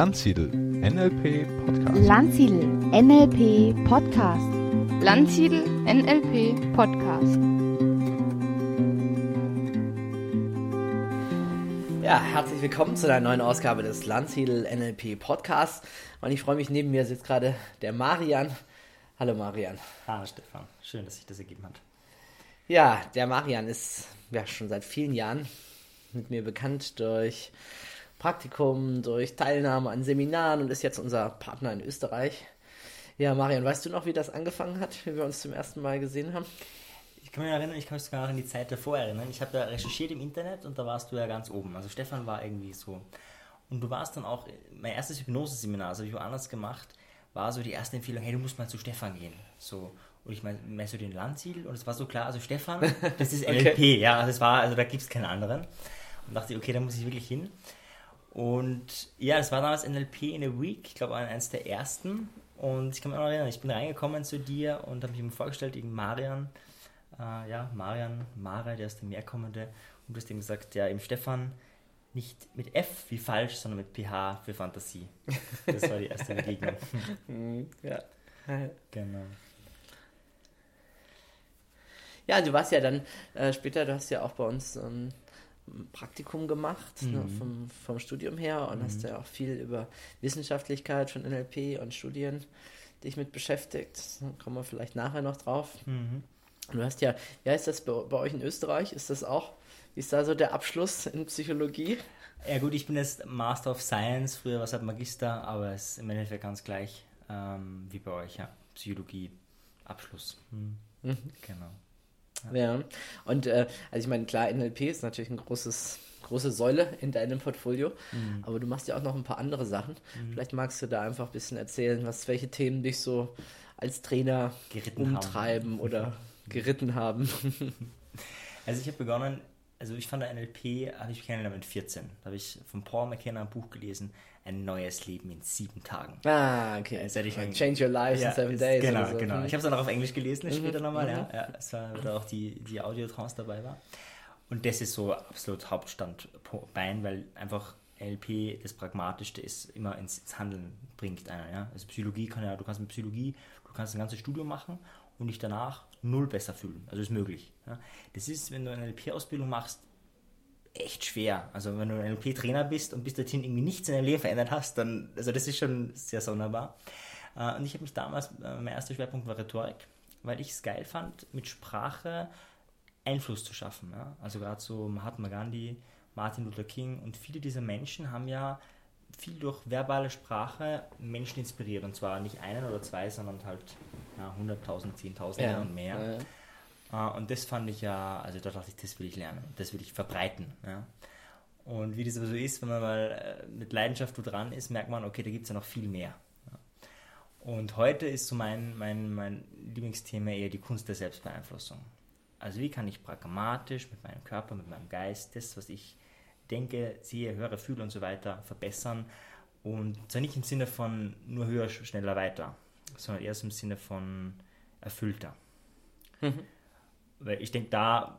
Landsiedel NLP Podcast. Landsiedel NLP Podcast. Landsiedel NLP Podcast. Ja, herzlich willkommen zu einer neuen Ausgabe des Landsiedel NLP Podcasts. Und ich freue mich, neben mir sitzt gerade der Marian. Hallo Marian. Hallo Stefan, schön, dass sich das ergeben hat. Ja, der Marian ist ja schon seit vielen Jahren mit mir bekannt durch Praktikum, durch Teilnahme an Seminaren und ist jetzt unser Partner in Österreich. Ja, Marian, weißt du noch, wie das angefangen hat, wie wir uns zum ersten Mal gesehen haben? Ich kann mich erinnern, ich kann mich sogar noch an die Zeit davor erinnern. Ich habe da recherchiert im Internet und da warst du ja ganz oben. Also Stefan war irgendwie so. Und du warst dann auch, mein erstes Hypnose-Seminar, das habe ich woanders gemacht, war so die erste Empfehlung, hey, du musst mal zu Stefan gehen. So, und ich meine, meinst du den Landsiedel? Und es war so klar, also Stefan, das ist NLP, okay. ja, also es war, also da gibt es keinen anderen. Und dachte, okay, da muss ich wirklich hin. Und ja, das war damals NLP in a Week, ich glaube eines der ersten. Und ich kann mich noch erinnern, ich bin reingekommen zu dir und habe mich ihm vorgestellt, gegen Marian. Äh, ja, Marian, Mara, der ist der Mehrkommende. Und du hast ihm gesagt, ja, im Stefan, nicht mit F wie falsch, sondern mit PH für Fantasie. Das war die erste Begegnung. ja. Genau. Ja, du warst ja dann äh, später, du hast ja auch bei uns ein Praktikum gemacht, ne, mhm. ne, vom, vom Studium her und mhm. hast ja auch viel über Wissenschaftlichkeit von NLP und Studien dich mit beschäftigt. Da kommen wir vielleicht nachher noch drauf. Mhm. Du hast ja, wie heißt das bei, bei euch in Österreich? Ist das auch, wie ist da so der Abschluss in Psychologie? Ja gut, ich bin jetzt Master of Science, früher war es halt Magister, aber es ist im Endeffekt ganz gleich ähm, wie bei euch, ja. Psychologie, Abschluss. Mhm. Genau. Ja, und äh, also ich meine, klar, NLP ist natürlich ein großes, große Säule in deinem Portfolio, mhm. aber du machst ja auch noch ein paar andere Sachen. Mhm. Vielleicht magst du da einfach ein bisschen erzählen, was, welche Themen dich so als Trainer geritten umtreiben haben. oder geritten haben. Also ich habe begonnen, also ich fand NLP, habe ich kennengelernt mit 14. Da habe ich von Paul McKenna ein Buch gelesen, ein neues Leben in sieben Tagen. Ah, okay. Also ich Change your life ja, in seven days. Genau, so. genau. Ich habe es dann auch auf Englisch gelesen, mhm. später nochmal, mhm. ja. ja. Es war da auch die, die Audiotrance dabei war. Und das ist so absolut Hauptstandbein, weil einfach NLP das Pragmatischste ist, immer ins, ins Handeln bringt einer. Ja? Also Psychologie kann ja, du kannst mit Psychologie, du kannst ein ganzes Studium machen und dich danach null besser fühlen. Also ist möglich. Ja? Das ist, wenn du eine NLP-Ausbildung machst, echt schwer. Also wenn du ein NLP-Trainer bist und bis dorthin irgendwie nichts in deinem Leben verändert hast, dann, also das ist schon sehr sonderbar. Äh, und ich habe mich damals, äh, mein erster Schwerpunkt war Rhetorik, weil ich es geil fand, mit Sprache Einfluss zu schaffen. Ja? Also gerade so Mahatma Gandhi, Martin Luther King und viele dieser Menschen haben ja viel durch verbale Sprache Menschen inspiriert. Und zwar nicht einen oder zwei, sondern halt ja, 100.000, 10.000 ja. und mehr. Ja. Uh, und das fand ich ja, also da dachte ich, das will ich lernen, das will ich verbreiten. Ja. Und wie das aber so ist, wenn man mal äh, mit Leidenschaft dran ist, merkt man, okay, da gibt es ja noch viel mehr. Und heute ist so mein, mein, mein Lieblingsthema eher die Kunst der Selbstbeeinflussung. Also wie kann ich pragmatisch mit meinem Körper, mit meinem Geist das, was ich denke, sehe, höre, fühle und so weiter, verbessern. Und zwar nicht im Sinne von nur höher, schneller, weiter, sondern eher so im Sinne von erfüllter. Mhm. Weil ich denke, da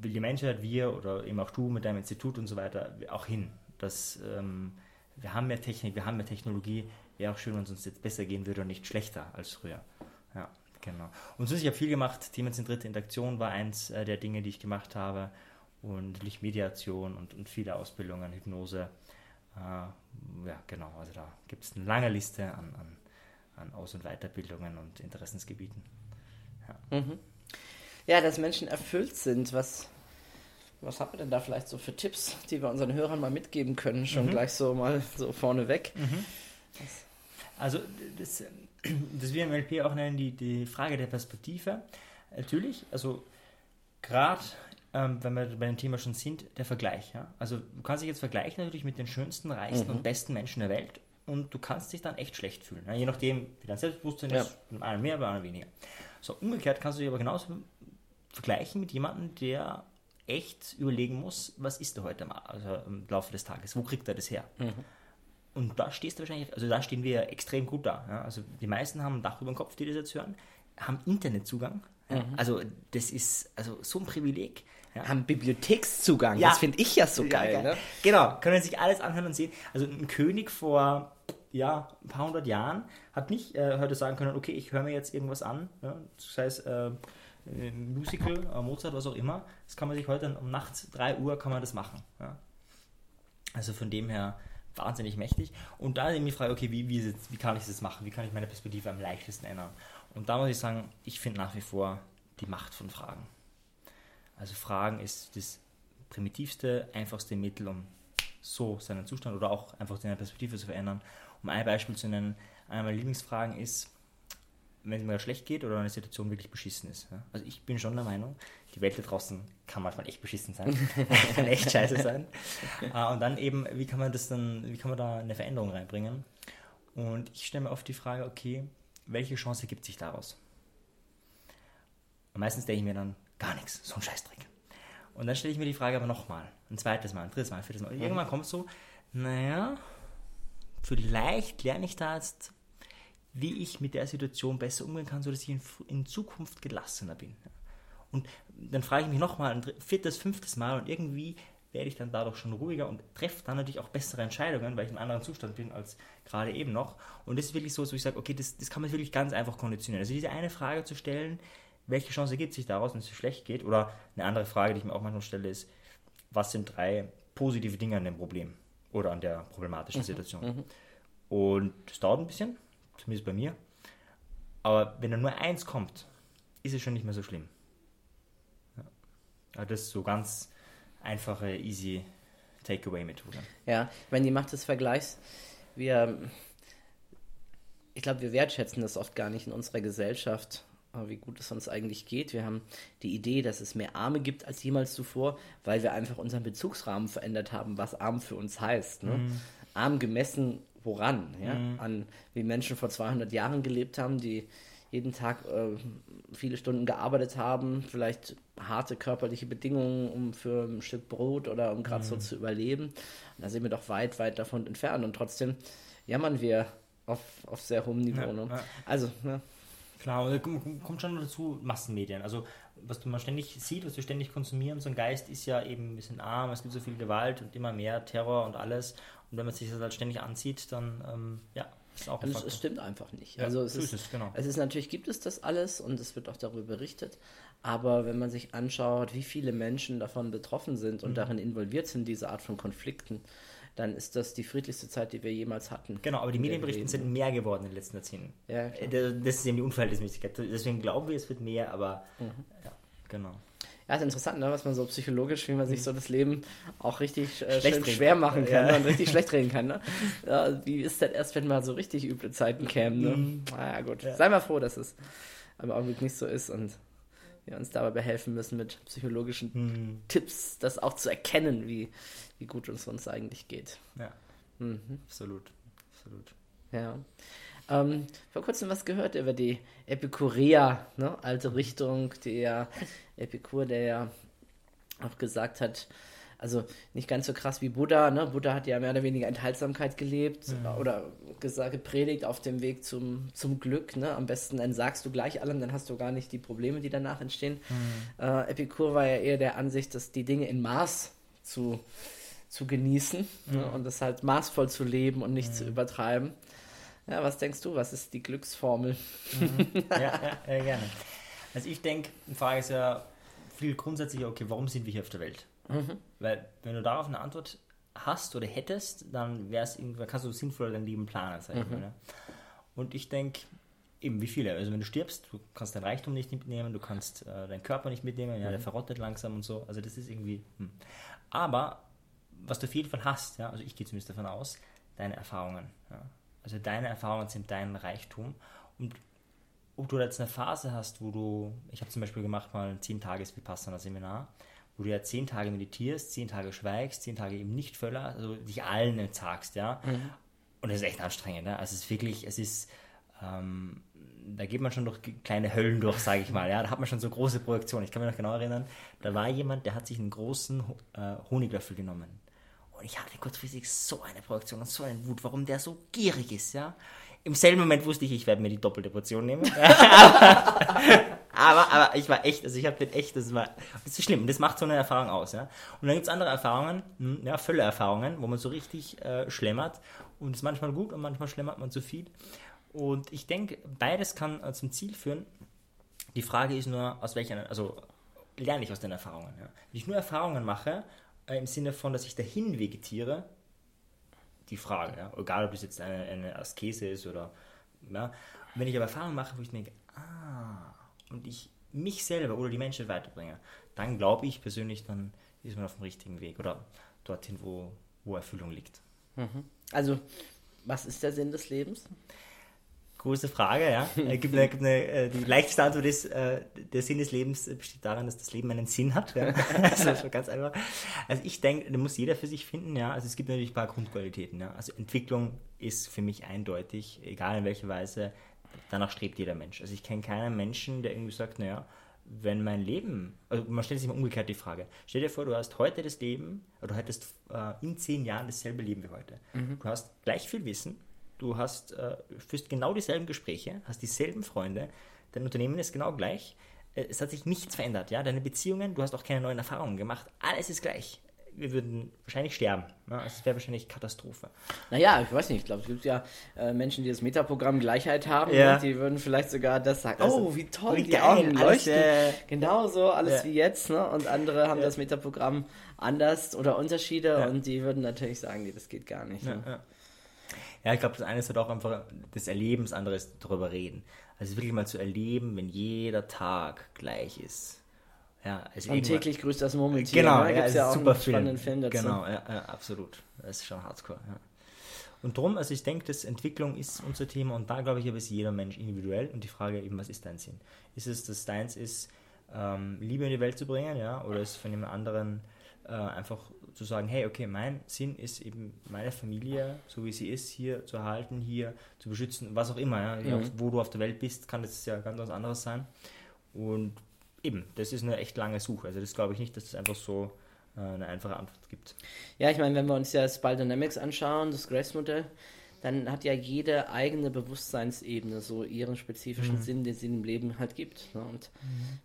will die Menschheit, wir oder eben auch du mit deinem Institut und so weiter auch hin. Dass ähm, wir haben mehr Technik, wir haben mehr Technologie. Wäre auch schön, wenn es uns jetzt besser gehen würde und nicht schlechter als früher. Ja, genau. Und sonst, ich habe viel gemacht. Themenzentrierte Interaktion war eins äh, der Dinge, die ich gemacht habe. Und natürlich Mediation und, und viele Ausbildungen, Hypnose. Äh, ja, genau. Also da gibt es eine lange Liste an, an, an Aus- und Weiterbildungen und Interessensgebieten. Ja. Mhm ja, dass Menschen erfüllt sind. Was, was haben wir denn da vielleicht so für Tipps, die wir unseren Hörern mal mitgeben können? Schon mhm. gleich so mal so vorneweg. Mhm. Also, das, das wir im LP auch nennen, die, die Frage der Perspektive. Natürlich, also gerade ähm, wenn wir bei dem Thema schon sind, der Vergleich. Ja? Also du kannst dich jetzt vergleichen natürlich mit den schönsten, reichsten mhm. und besten Menschen der Welt und du kannst dich dann echt schlecht fühlen. Ja? Je nachdem, wie dein Selbstbewusstsein ja. ist, bei einem mehr, bei einem weniger. So, umgekehrt kannst du dich aber genauso vergleichen mit jemandem, der echt überlegen muss, was ist er heute mal, also im Laufe des Tages, wo kriegt er das her? Mhm. Und da stehst du wahrscheinlich, also da stehen wir extrem gut da. Ja? Also die meisten haben ein Dach über dem Kopf, die das jetzt hören, haben Internetzugang, Ja? Also das ist also so ein Privileg. Ja? Haben Bibliothekszugang, Ja. das finde ich ja so Ja, geil. geil. Ne? Genau, können sich alles anhören und sehen. Also ein König vor ja, ein paar hundert Jahren hat nicht äh, heute sagen können, okay, ich höre mir jetzt irgendwas an, ja, das heißt äh, Musical, äh, Mozart, was auch immer. Das kann man sich heute um nachts 3 Uhr kann man das machen. Ja. Also von dem her wahnsinnig mächtig. Und da ist eben die Frage, okay, wie, wie, jetzt, wie kann ich das machen? Wie kann ich meine Perspektive am leichtesten ändern? Und da muss ich sagen, ich finde nach wie vor die Macht von Fragen. Also Fragen ist das primitivste, einfachste Mittel, um so seinen Zustand oder auch einfach seine Perspektive zu verändern. Um ein Beispiel zu nennen, eine meiner Lieblingsfragen ist, wenn es mir schlecht geht oder eine Situation wirklich beschissen ist. Also ich bin schon der Meinung, die Welt da draußen kann manchmal echt beschissen sein, kann echt scheiße sein. Äh, Und dann eben, wie kann man das dann, wie kann man da eine Veränderung reinbringen? Und ich stelle mir oft die Frage, okay, welche Chance gibt sich daraus? Und meistens denke ich mir dann, gar nichts, so ein Scheißdreck. Und dann stelle ich mir die Frage aber nochmal, ein zweites Mal, ein drittes Mal, ein viertes Mal. Und irgendwann kommt so, naja, vielleicht lerne ich da jetzt, wie ich mit der Situation besser umgehen kann, sodass ich in, in Zukunft gelassener bin. Und dann frage ich mich nochmal ein viertes, fünftes Mal und irgendwie werde ich dann dadurch schon ruhiger und treffe dann natürlich auch bessere Entscheidungen, weil ich in einem anderen Zustand bin als gerade eben noch. Und das ist wirklich so, so ich sage, okay, das, das kann man wirklich ganz einfach konditionieren. Also diese eine Frage zu stellen, welche Chance gibt sich daraus, wenn es schlecht geht? Oder eine andere Frage, die ich mir auch manchmal stelle, ist, was sind drei positive Dinge an dem Problem oder an der problematischen Situation? Und das dauert ein bisschen, zumindest bei mir. Aber wenn da nur eins kommt, ist es schon nicht mehr so schlimm. Ja. Das ist so ganz einfache, easy Takeaway-Methode. Ja, meine, die Macht des Vergleichs, wir, ich glaube, wir wertschätzen das oft gar nicht in unserer Gesellschaft, wie gut es uns eigentlich geht. Wir haben die Idee, dass es mehr Arme gibt als jemals zuvor, weil wir einfach unseren Bezugsrahmen verändert haben, was arm für uns heißt. Ne? Arm gemessen woran? Ja? An wie Menschen vor 200 Jahren gelebt haben, die jeden Tag äh, viele Stunden gearbeitet haben, vielleicht harte körperliche Bedingungen, um für ein Stück Brot oder um gerade so zu überleben. Und da sind wir doch weit, weit davon entfernt. Und trotzdem jammern wir auf, auf sehr hohem Niveau. Ja, ne? ja. Also, ne? Klar, kom- kommt schon dazu Massenmedien. Also, was du mal ständig sieht, was wir ständig konsumieren, so ein Geist ist ja eben ein bisschen arm, es gibt so viel Gewalt und immer mehr Terror und alles. Und wenn man sich das halt ständig ansieht, dann, ähm, ja, ist auch ein Also es, stimmt einfach nicht. Ja, also es ist, es, genau. es ist natürlich gibt es das alles und es wird auch darüber berichtet. Aber wenn man sich anschaut, wie viele Menschen davon betroffen sind Mhm. und darin involviert sind, diese Art von Konflikten, dann ist das die friedlichste Zeit, die wir jemals hatten. Genau, aber die leben. sind mehr geworden in den letzten Jahrzehnten. Ja. Äh, Das ist eben die Unverhältnismäßigkeit. Deswegen glauben wir, es wird mehr, aber Mhm. ja, genau. Ja, ist interessant, ne? was man so psychologisch, wie man sich so das Leben auch richtig äh, schwer machen kann Ja. ne? und richtig schlecht reden kann. Ne? Ja, wie ist das erst, wenn mal so richtig üble Zeiten kämen? Ne? Mhm. Na ja, gut. Sei mal froh, dass es im Augenblick nicht so ist und wir uns dabei behelfen müssen mit psychologischen Hm, Tipps, das auch zu erkennen, wie, wie gut es uns eigentlich geht. ja, Mhm. absolut. absolut. Ja. Ähm, vor kurzem was gehört über die Epikureer, ne? alte Richtung, der Epikur, der ja auch gesagt hat, also nicht ganz so krass wie Buddha, ne? Buddha hat ja mehr oder weniger Enthaltsamkeit gelebt oder gesagt, gepredigt auf dem Weg zum, zum Glück, ne? Am besten entsagst du gleich allem, dann hast du gar nicht die Probleme, die danach entstehen. Äh, Epikur war ja eher der Ansicht, dass die Dinge in Maß zu, zu genießen ne? und das halt maßvoll zu leben und nicht zu übertreiben. Ja, was denkst du, was ist die Glücksformel? ja, ja, ja, gerne. Also ich denke, die Frage ist ja viel grundsätzlicher, okay, warum sind wir hier auf der Welt? Weil wenn du darauf eine Antwort hast oder hättest, dann wär's irgendwie, kannst du sinnvoller dein Leben planen, sag ich mal. Ne? Und ich denke, eben wie viele, also wenn du stirbst, du kannst dein Reichtum nicht mitnehmen, du kannst äh, deinen Körper nicht mitnehmen, ja, der verrottet langsam und so, also das ist irgendwie, hm. aber was du auf jeden Fall hast, ja, also ich gehe zumindest davon aus, deine Erfahrungen, ja. also deine Erfahrungen sind dein Reichtum und ob du jetzt eine Phase hast, wo du, ich habe zum Beispiel gemacht mal ein 10 tages vipassana seminar wo du ja 10 Tage meditierst, 10 Tage schweigst, 10 Tage eben nicht völler, also dich allen entsagst, ja. Und das ist echt anstrengend, ne? Also es ist wirklich, es ist, ähm, da geht man schon durch kleine Höllen durch, sage ich mal, ja. Da hat man schon so große Projektionen. Ich kann mich noch genau erinnern, da war jemand, der hat sich einen großen äh, Honiglöffel genommen. Und ich hatte kurzfristig so eine Projektion und so einen Wut, warum der so gierig ist, ja. Im selben Moment wusste ich, ich werde mir die doppelte Portion nehmen. aber, aber ich war echt, also ich habe echt, das war, das ist schlimm, das macht so eine Erfahrung aus, ja. Und dann gibt es andere Erfahrungen, hm, ja, Völlerfahrungen, wo man so richtig äh, schlemmert und es ist manchmal gut und manchmal schlemmert man zu viel. Und ich denke, beides kann äh, zum Ziel führen. Die Frage ist nur, aus welcher, also lerne ich aus den Erfahrungen. Ja. Wenn ich nur Erfahrungen mache, im Sinne von, dass ich dahin vegetiere, die Frage, ja. egal ob das jetzt eine, eine Askese ist oder, ja. wenn ich aber Erfahrungen mache, wo ich denke, ah, und ich mich selber oder die Menschen weiterbringe, dann glaube ich persönlich, dann ist man auf dem richtigen Weg oder dorthin, wo, wo Erfüllung liegt. Also, was ist der Sinn des Lebens? Große Frage, ja. Äh, gibt eine, gibt eine, äh, die leichteste Antwort ist, äh, der Sinn des Lebens besteht darin, dass das Leben einen Sinn hat. Ja. Also das ist ganz einfach. Also ich denke, da muss jeder für sich finden, ja. Also es gibt natürlich ein paar Grundqualitäten, ja. Also Entwicklung ist für mich eindeutig, egal in welcher Weise, danach strebt jeder Mensch. Also ich kenne keinen Menschen, der irgendwie sagt, naja, wenn mein Leben, also man stellt sich mal umgekehrt die Frage, stell dir vor, du hast heute das Leben, oder du hättest äh, in zehn Jahren dasselbe Leben wie heute. Du hast gleich viel Wissen, du hast, äh, führst genau dieselben Gespräche, hast dieselben Freunde, dein Unternehmen ist genau gleich, äh, es hat sich nichts verändert, ja, deine Beziehungen, du hast auch keine neuen Erfahrungen gemacht, alles ist gleich. Wir würden wahrscheinlich sterben. Ne? Also Es wäre wahrscheinlich Katastrophe. Naja, ich weiß nicht, ich glaube, es gibt ja äh, Menschen, die das Metaprogramm Gleichheit haben, Ja. ne? die würden vielleicht sogar das sagen, Also, oh, wie toll, wie die geil, Augen alles, leuchten. äh, Genauso, alles Ja. wie jetzt, ne? Und andere haben Ja. das Metaprogramm anders oder Unterschiede und die würden natürlich sagen, nee, das geht gar nicht. Ne? Ja. ich glaube, das eine ist halt auch einfach das Erleben, das andere ist darüber reden. Also wirklich mal zu erleben, wenn jeder Tag gleich ist. Ja, also Und täglich grüßt das Murmeltier. Genau, ne? ja, Gibt's es ja auch super einen spannenden Film dazu. Genau, ja, ja, absolut. Das ist schon hardcore. Ja. Und drum, also ich denke, dass Entwicklung ist unser Thema und da glaube ich, aber ist jeder Mensch individuell und die Frage eben, was ist dein Sinn? Ist es, dass deins ist, ähm, Liebe in die Welt zu bringen, ja, oder ist von jemand anderen äh, einfach zu sagen, hey, okay, mein Sinn ist eben meine Familie, so wie sie ist, hier zu erhalten, hier zu beschützen, was auch immer, ja, Mhm. Auch wo du auf der Welt bist, kann das ja ganz was anderes sein. Und eben, das ist eine echt lange Suche. Also das glaube ich nicht, dass es einfach so äh, eine einfache Antwort gibt. Ja, ich meine, wenn wir uns ja Spy Dynamics anschauen, das Grace-Modell, dann hat ja jede eigene Bewusstseinsebene so ihren spezifischen Sinn, den sie im Leben halt gibt. Ne? Und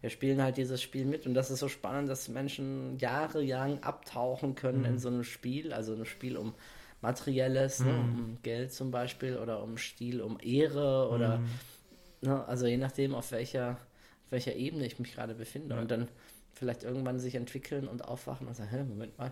wir spielen halt dieses Spiel mit und das ist so spannend, dass Menschen jahrelang abtauchen können in so einem Spiel, also ein Spiel um Materielles, ne? um Geld zum Beispiel oder um Stil, um Ehre oder ne? also je nachdem, auf welcher, auf welcher Ebene ich mich gerade befinde und dann vielleicht irgendwann sich entwickeln und aufwachen und sagen, hä, Moment mal,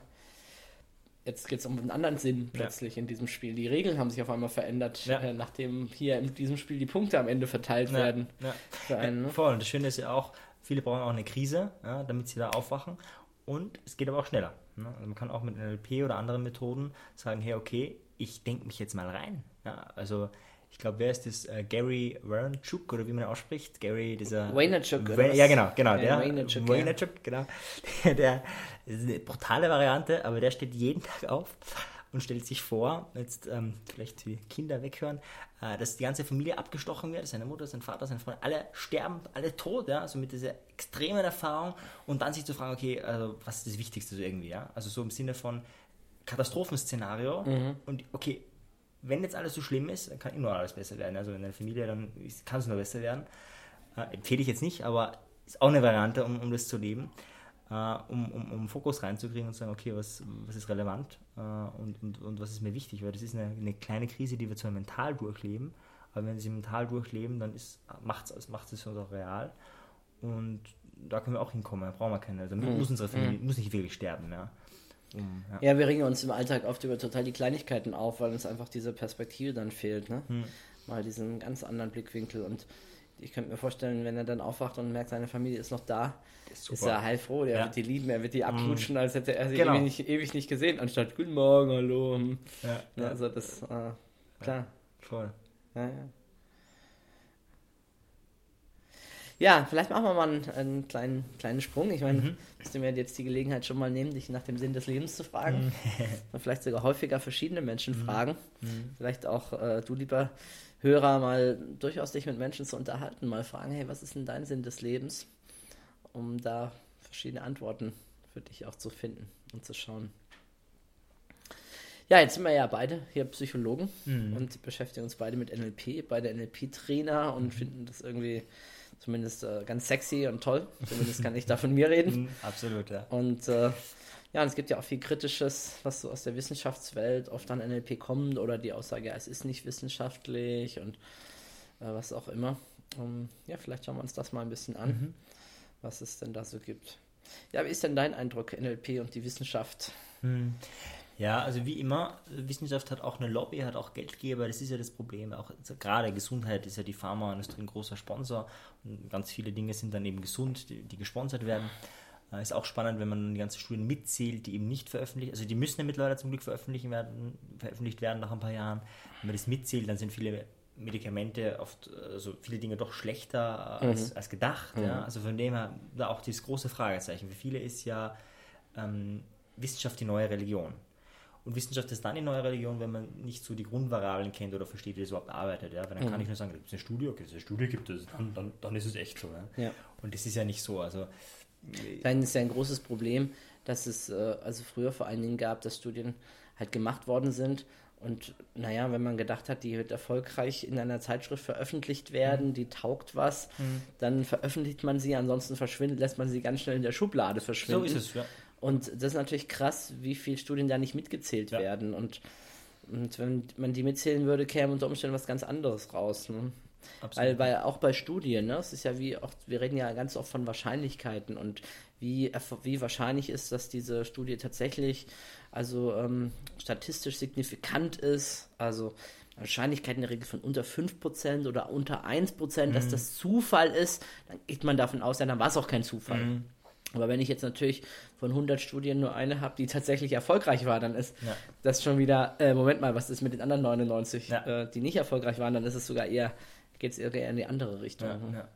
jetzt geht es um einen anderen Sinn plötzlich in diesem Spiel. Die Regeln haben sich auf einmal verändert, Ja. äh, nachdem hier in diesem Spiel die Punkte am Ende verteilt werden. Ja. Für einen, ne? Voll. Und das Schöne ist ja auch, viele brauchen auch eine Krise, ja, damit sie da aufwachen. Und es geht aber auch schneller. Ne? Also man kann auch mit NLP oder anderen Methoden sagen, hey, okay, ich denke mich jetzt mal rein. Ja, also ich glaube, wer ist das? Äh, Gary Vaynerchuk oder wie man ausspricht? Gary, dieser... Vaynerchuk, oder? Ja, genau, genau. Ja, der, Vaynerchuk, ja. Vaynerchuk, genau. Der, der das ist eine brutale Variante, aber der steht jeden Tag auf und stellt sich vor, jetzt ähm, vielleicht die Kinder weghören, äh, dass die ganze Familie abgestochen wird, seine Mutter, sein Vater, sein Freund, alle sterben, alle tot, ja, also mit dieser extremen Erfahrung und dann sich zu fragen, okay, also was ist das Wichtigste so irgendwie, ja, also so im Sinne von Katastrophenszenario und okay, wenn jetzt alles so schlimm ist, dann kann immer alles besser werden, also in der Familie, dann kann es nur besser werden, äh, empfehle ich jetzt nicht, aber ist auch eine Variante, um, um das zu leben, äh, um, um, um Fokus reinzukriegen und zu sagen, okay, was, was ist relevant äh, und, und, und was ist mir wichtig, weil das ist eine, eine kleine Krise, die wir zwar mental durchleben, aber wenn wir sie mental durchleben, dann macht es macht es uns auch real. Und da können wir auch hinkommen, da brauchen wir keine, also muss unsere Familie, muss nicht wirklich sterben, ja. Um, ja. Ja, wir regen uns im Alltag oft über total die Kleinigkeiten auf, weil uns einfach diese Perspektive dann fehlt, ne? Hm. Mal diesen ganz anderen Blickwinkel und ich könnte mir vorstellen, wenn er dann aufwacht und merkt, seine Familie ist noch da, ist, super. er heilfroh, der Ja. wird die lieben, er wird die abknutschen, als hätte er sie Genau. ewig, nicht, ewig nicht gesehen, anstatt Guten Morgen, hallo. Ja, Ja, also das, äh, klar. voll. Ja, ja. Ja, vielleicht machen wir mal einen, einen kleinen, kleinen Sprung. Ich meine, Mhm. musst du mir jetzt die Gelegenheit schon mal nehmen, dich nach dem Sinn des Lebens zu fragen. Mhm. Und vielleicht sogar häufiger verschiedene Menschen fragen. Vielleicht auch äh, du, lieber Hörer, mal durchaus dich mit Menschen zu unterhalten. Mal fragen, hey, was ist denn dein Sinn des Lebens? Um da verschiedene Antworten für dich auch zu finden und zu schauen. Ja, jetzt sind wir ja beide hier Psychologen Mhm. und beschäftigen uns beide mit NLP, beide NLP-Trainer und finden das irgendwie zumindest äh, ganz sexy und toll. Zumindest kann ich da von mir reden. Mhm, Absolut, ja. Und äh, ja, und es gibt ja auch viel Kritisches, was so aus der Wissenschaftswelt oft an NLP kommt oder die Aussage, ja, es ist nicht wissenschaftlich und äh, was auch immer. Um, ja, vielleicht schauen wir uns das mal ein bisschen an, Mhm. was es denn da so gibt. Ja, wie ist denn dein Eindruck, NLP und die Wissenschaft? Hm. Ja, also wie immer, Wissenschaft hat auch eine Lobby, hat auch Geldgeber, das ist ja das Problem. Auch gerade Gesundheit ist ja die Pharmaindustrie ein großer Sponsor und ganz viele Dinge sind dann eben gesund, die, die gesponsert werden. Äh, Ist auch spannend, wenn man die ganzen Studien mitzählt, die eben nicht veröffentlicht, also die müssen ja mittlerweile zum Glück veröffentlichen werden, veröffentlicht werden nach ein paar Jahren. Wenn man das mitzählt, dann sind viele Medikamente oft, also viele Dinge doch schlechter äh, als, als gedacht. Ja? Also von dem her, da auch dieses große Fragezeichen. Für viele ist ja ähm, Wissenschaft die neue Religion. Und Wissenschaft ist dann die neue Religion, wenn man nicht so die Grundvariablen kennt oder versteht, wie das überhaupt arbeitet. Ja? Weil dann kann ich nur sagen, gibt es eine Studie? Okay, eine Studie gibt es, dann, dann, dann ist es echt so. Ja? Ja. Und das ist ja nicht so. Also Dann ist ja ein großes Problem, dass es äh, also früher vor allen Dingen gab, dass Studien halt gemacht worden sind. Und naja, wenn man gedacht hat, die wird erfolgreich in einer Zeitschrift veröffentlicht Mhm. werden, die taugt was, dann veröffentlicht man sie, ansonsten verschwindet, lässt man sie ganz schnell in der Schublade so verschwinden. ist es. Ja. Und das ist natürlich krass, wie viele Studien da nicht mitgezählt Ja. werden. Und, und wenn man die mitzählen würde, käme unter Umständen was ganz anderes raus. Ne? Weil bei, auch bei Studien, ne, es ist ja wie auch, wir reden ja ganz oft von Wahrscheinlichkeiten und wie, wie wahrscheinlich ist, dass diese Studie tatsächlich also ähm, statistisch signifikant ist. Also Wahrscheinlichkeit in der Regel von unter 5% oder unter 1%, dass das Zufall ist, dann geht man davon aus, ja, dann war es auch kein Zufall. Aber wenn ich jetzt natürlich von 100 Studien nur eine habe, die tatsächlich erfolgreich war, dann ist Ja. das schon wieder, äh, Moment mal, was ist mit den anderen 99, Ja. äh, die nicht erfolgreich waren, dann ist es sogar eher, geht es eher in die andere Richtung. Ja.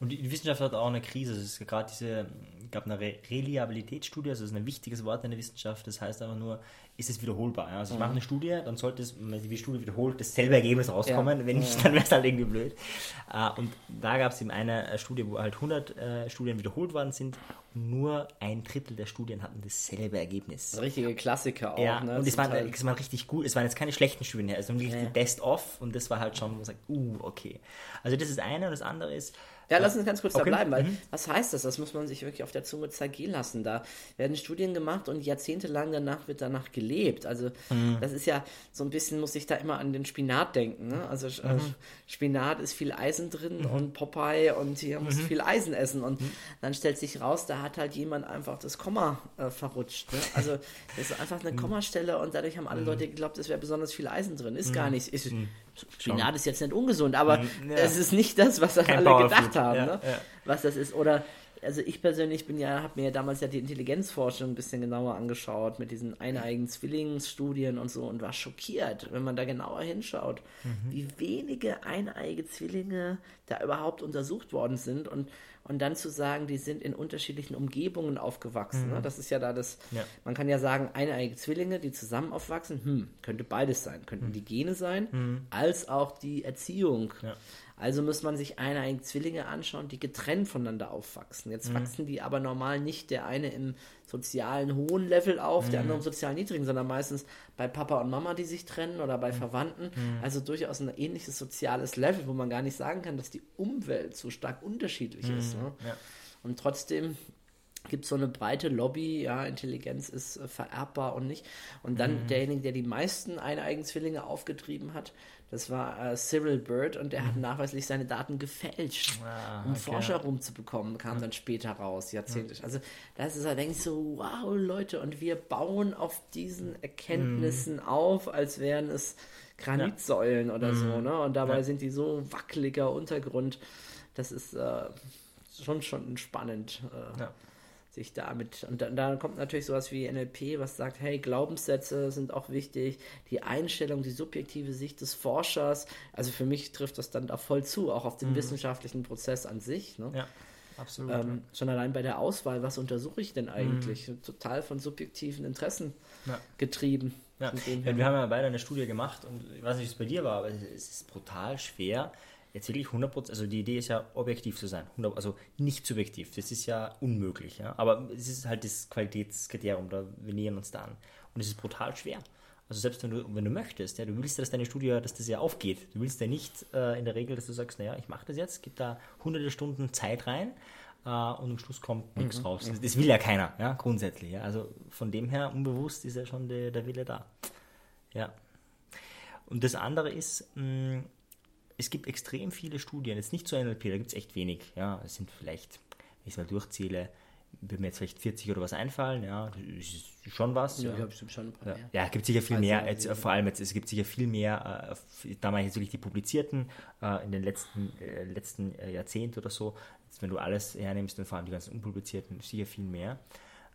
Und die Wissenschaft hat auch eine Krise. Es ist gerade diese, gab eine Re Reliabilitätsstudie, also das ist ein wichtiges Wort in der Wissenschaft. Das heißt einfach nur, ist es wiederholbar? Also ich mache eine Studie, dann sollte es, wenn die Studie wiederholt, dasselbe Ergebnis rauskommen. Ja. Wenn nicht, dann wäre es halt irgendwie blöd. Äh, Und da gab es eben eine äh, Studie, wo halt 100 äh, Studien wiederholt worden sind und nur ein Drittel der Studien hatten dasselbe Ergebnis. Das richtige Klassiker auch. Ja, ne, und es waren, es waren richtig gut, es waren jetzt keine schlechten Studien, es waren wirklich Ja. die Best-of und das war halt schon, wo man sagt, uh, okay. Also das ist eine und das andere ist, Ja, lass uns ganz kurz Okay. da bleiben, weil Mhm. was heißt das? Das muss man sich wirklich auf der Zunge zergehen lassen. Da werden Studien gemacht und jahrzehntelang danach wird danach gelebt. Also Mhm. das ist ja so ein bisschen, muss ich da immer an den Spinat denken. Ne? Also äh, Mhm. Spinat ist viel Eisen drin und Popeye und hier muss Mhm. viel Eisen essen. Und dann stellt sich raus, da hat halt jemand einfach das Komma äh, verrutscht. Ne? Also das ist einfach Mhm. eine Kommastelle und dadurch haben alle Leute geglaubt, es wäre besonders viel Eisen drin. Ist gar nicht. Ist, Spinat ist jetzt nicht ungesund, aber Mhm. Ja. es ist nicht das, was Kein alle gedacht haben, Ja, ne? ja. was das ist. Oder also ich persönlich bin ja, habe mir ja damals ja die Intelligenzforschung ein bisschen genauer angeschaut mit diesen eineigen Zwillingsstudien und so und war schockiert, wenn man da genauer hinschaut, Mhm. wie wenige eineige Zwillinge da überhaupt untersucht worden sind und und dann zu sagen, die sind in unterschiedlichen Umgebungen aufgewachsen. Ne? Das ist ja da das, Mhm. Ja. man kann ja sagen, eineige Zwillinge, die zusammen aufwachsen, hm, könnte beides sein. Könnten die Gene sein, als auch die Erziehung. Mhm. Ja. Also muss man sich eineige Zwillinge anschauen, die getrennt voneinander aufwachsen. Mhm. Jetzt wachsen die aber normal nicht der eine im sozialen hohen Level auf, Mhm. der andere im sozialen niedrigen, sondern meistens bei Papa und Mama, die sich trennen oder Mhm. bei Verwandten. Also durchaus ein ähnliches soziales Level, wo man gar nicht sagen kann, dass die Umwelt so stark unterschiedlich ist. Ne? ja. Und trotzdem gibt es so eine breite Lobby, ja, Intelligenz ist äh, vererbbar und nicht. Und dann Mhm. derjenige, der die meisten eineigen Zwillinge aufgetrieben hat, das war äh, Cyril Bird und der hat nachweislich seine Daten gefälscht, Mhm. Ah, um okay. Forscher rumzubekommen, kam dann später raus, Jahrzehnte. Also das ist, denke ich so, wow, Leute, und wir bauen auf diesen Erkenntnissen Mhm. auf, als wären es Granitsäulen oder so, ne? Und dabei Mhm. Ja. sind die so wackeliger Untergrund. Das ist äh, schon schon spannend. Äh, Ja. Sich damit. Und dann, dann kommt natürlich sowas wie NLP, was sagt, hey, Glaubenssätze sind auch wichtig, die Einstellung, die subjektive Sicht des Forschers. Also für mich trifft das dann da voll zu, auch auf den wissenschaftlichen Prozess an sich. Ne? Mhm. Ja, absolut. Ähm, schon allein bei der Auswahl, was untersuche ich denn eigentlich? Total von subjektiven Interessen Mhm. Ja. getrieben. Ja. Wir haben ja beide eine Studie gemacht und ich weiß nicht, wie es bei dir war, aber es ist brutal schwer, jetzt wirklich 100%, also die Idee ist ja, objektiv zu sein, 100, also nicht subjektiv, das ist ja unmöglich, ja? aber es ist halt das Qualitätskriterium, da wir nähern uns da an und es ist brutal schwer. Also selbst wenn du, wenn du möchtest, ja, du willst, dass deine Studie, dass das ja aufgeht. Du willst ja nicht äh, in der Regel, dass du sagst, naja, ich mache das jetzt, gib da hunderte Stunden Zeit rein äh, und am Schluss kommt nichts raus. Das, das will ja keiner, ja, grundsätzlich. Ja. Also von dem her, unbewusst ist ja schon der, der Wille da. Ja. Und das andere ist, mh, es gibt extrem viele Studien, jetzt nicht zu NLP, da gibt es echt wenig. Ja, es sind vielleicht, wenn ich es mal durchzähle, würde mir jetzt vielleicht 40 oder was einfallen, ja, das ist schon was. Ja, ja. bestimmt schon ein paar mehr. ja es gibt sicher viel Also, mehr, also- jetzt, äh, vor allem jetzt, es gibt sicher viel mehr, äh, da meine ich jetzt wirklich die publizierten äh, in den letzten, äh, letzten äh, Jahrzehnt oder so, jetzt, wenn du alles hernimmst und vor allem die ganzen unpublizierten, sicher viel mehr.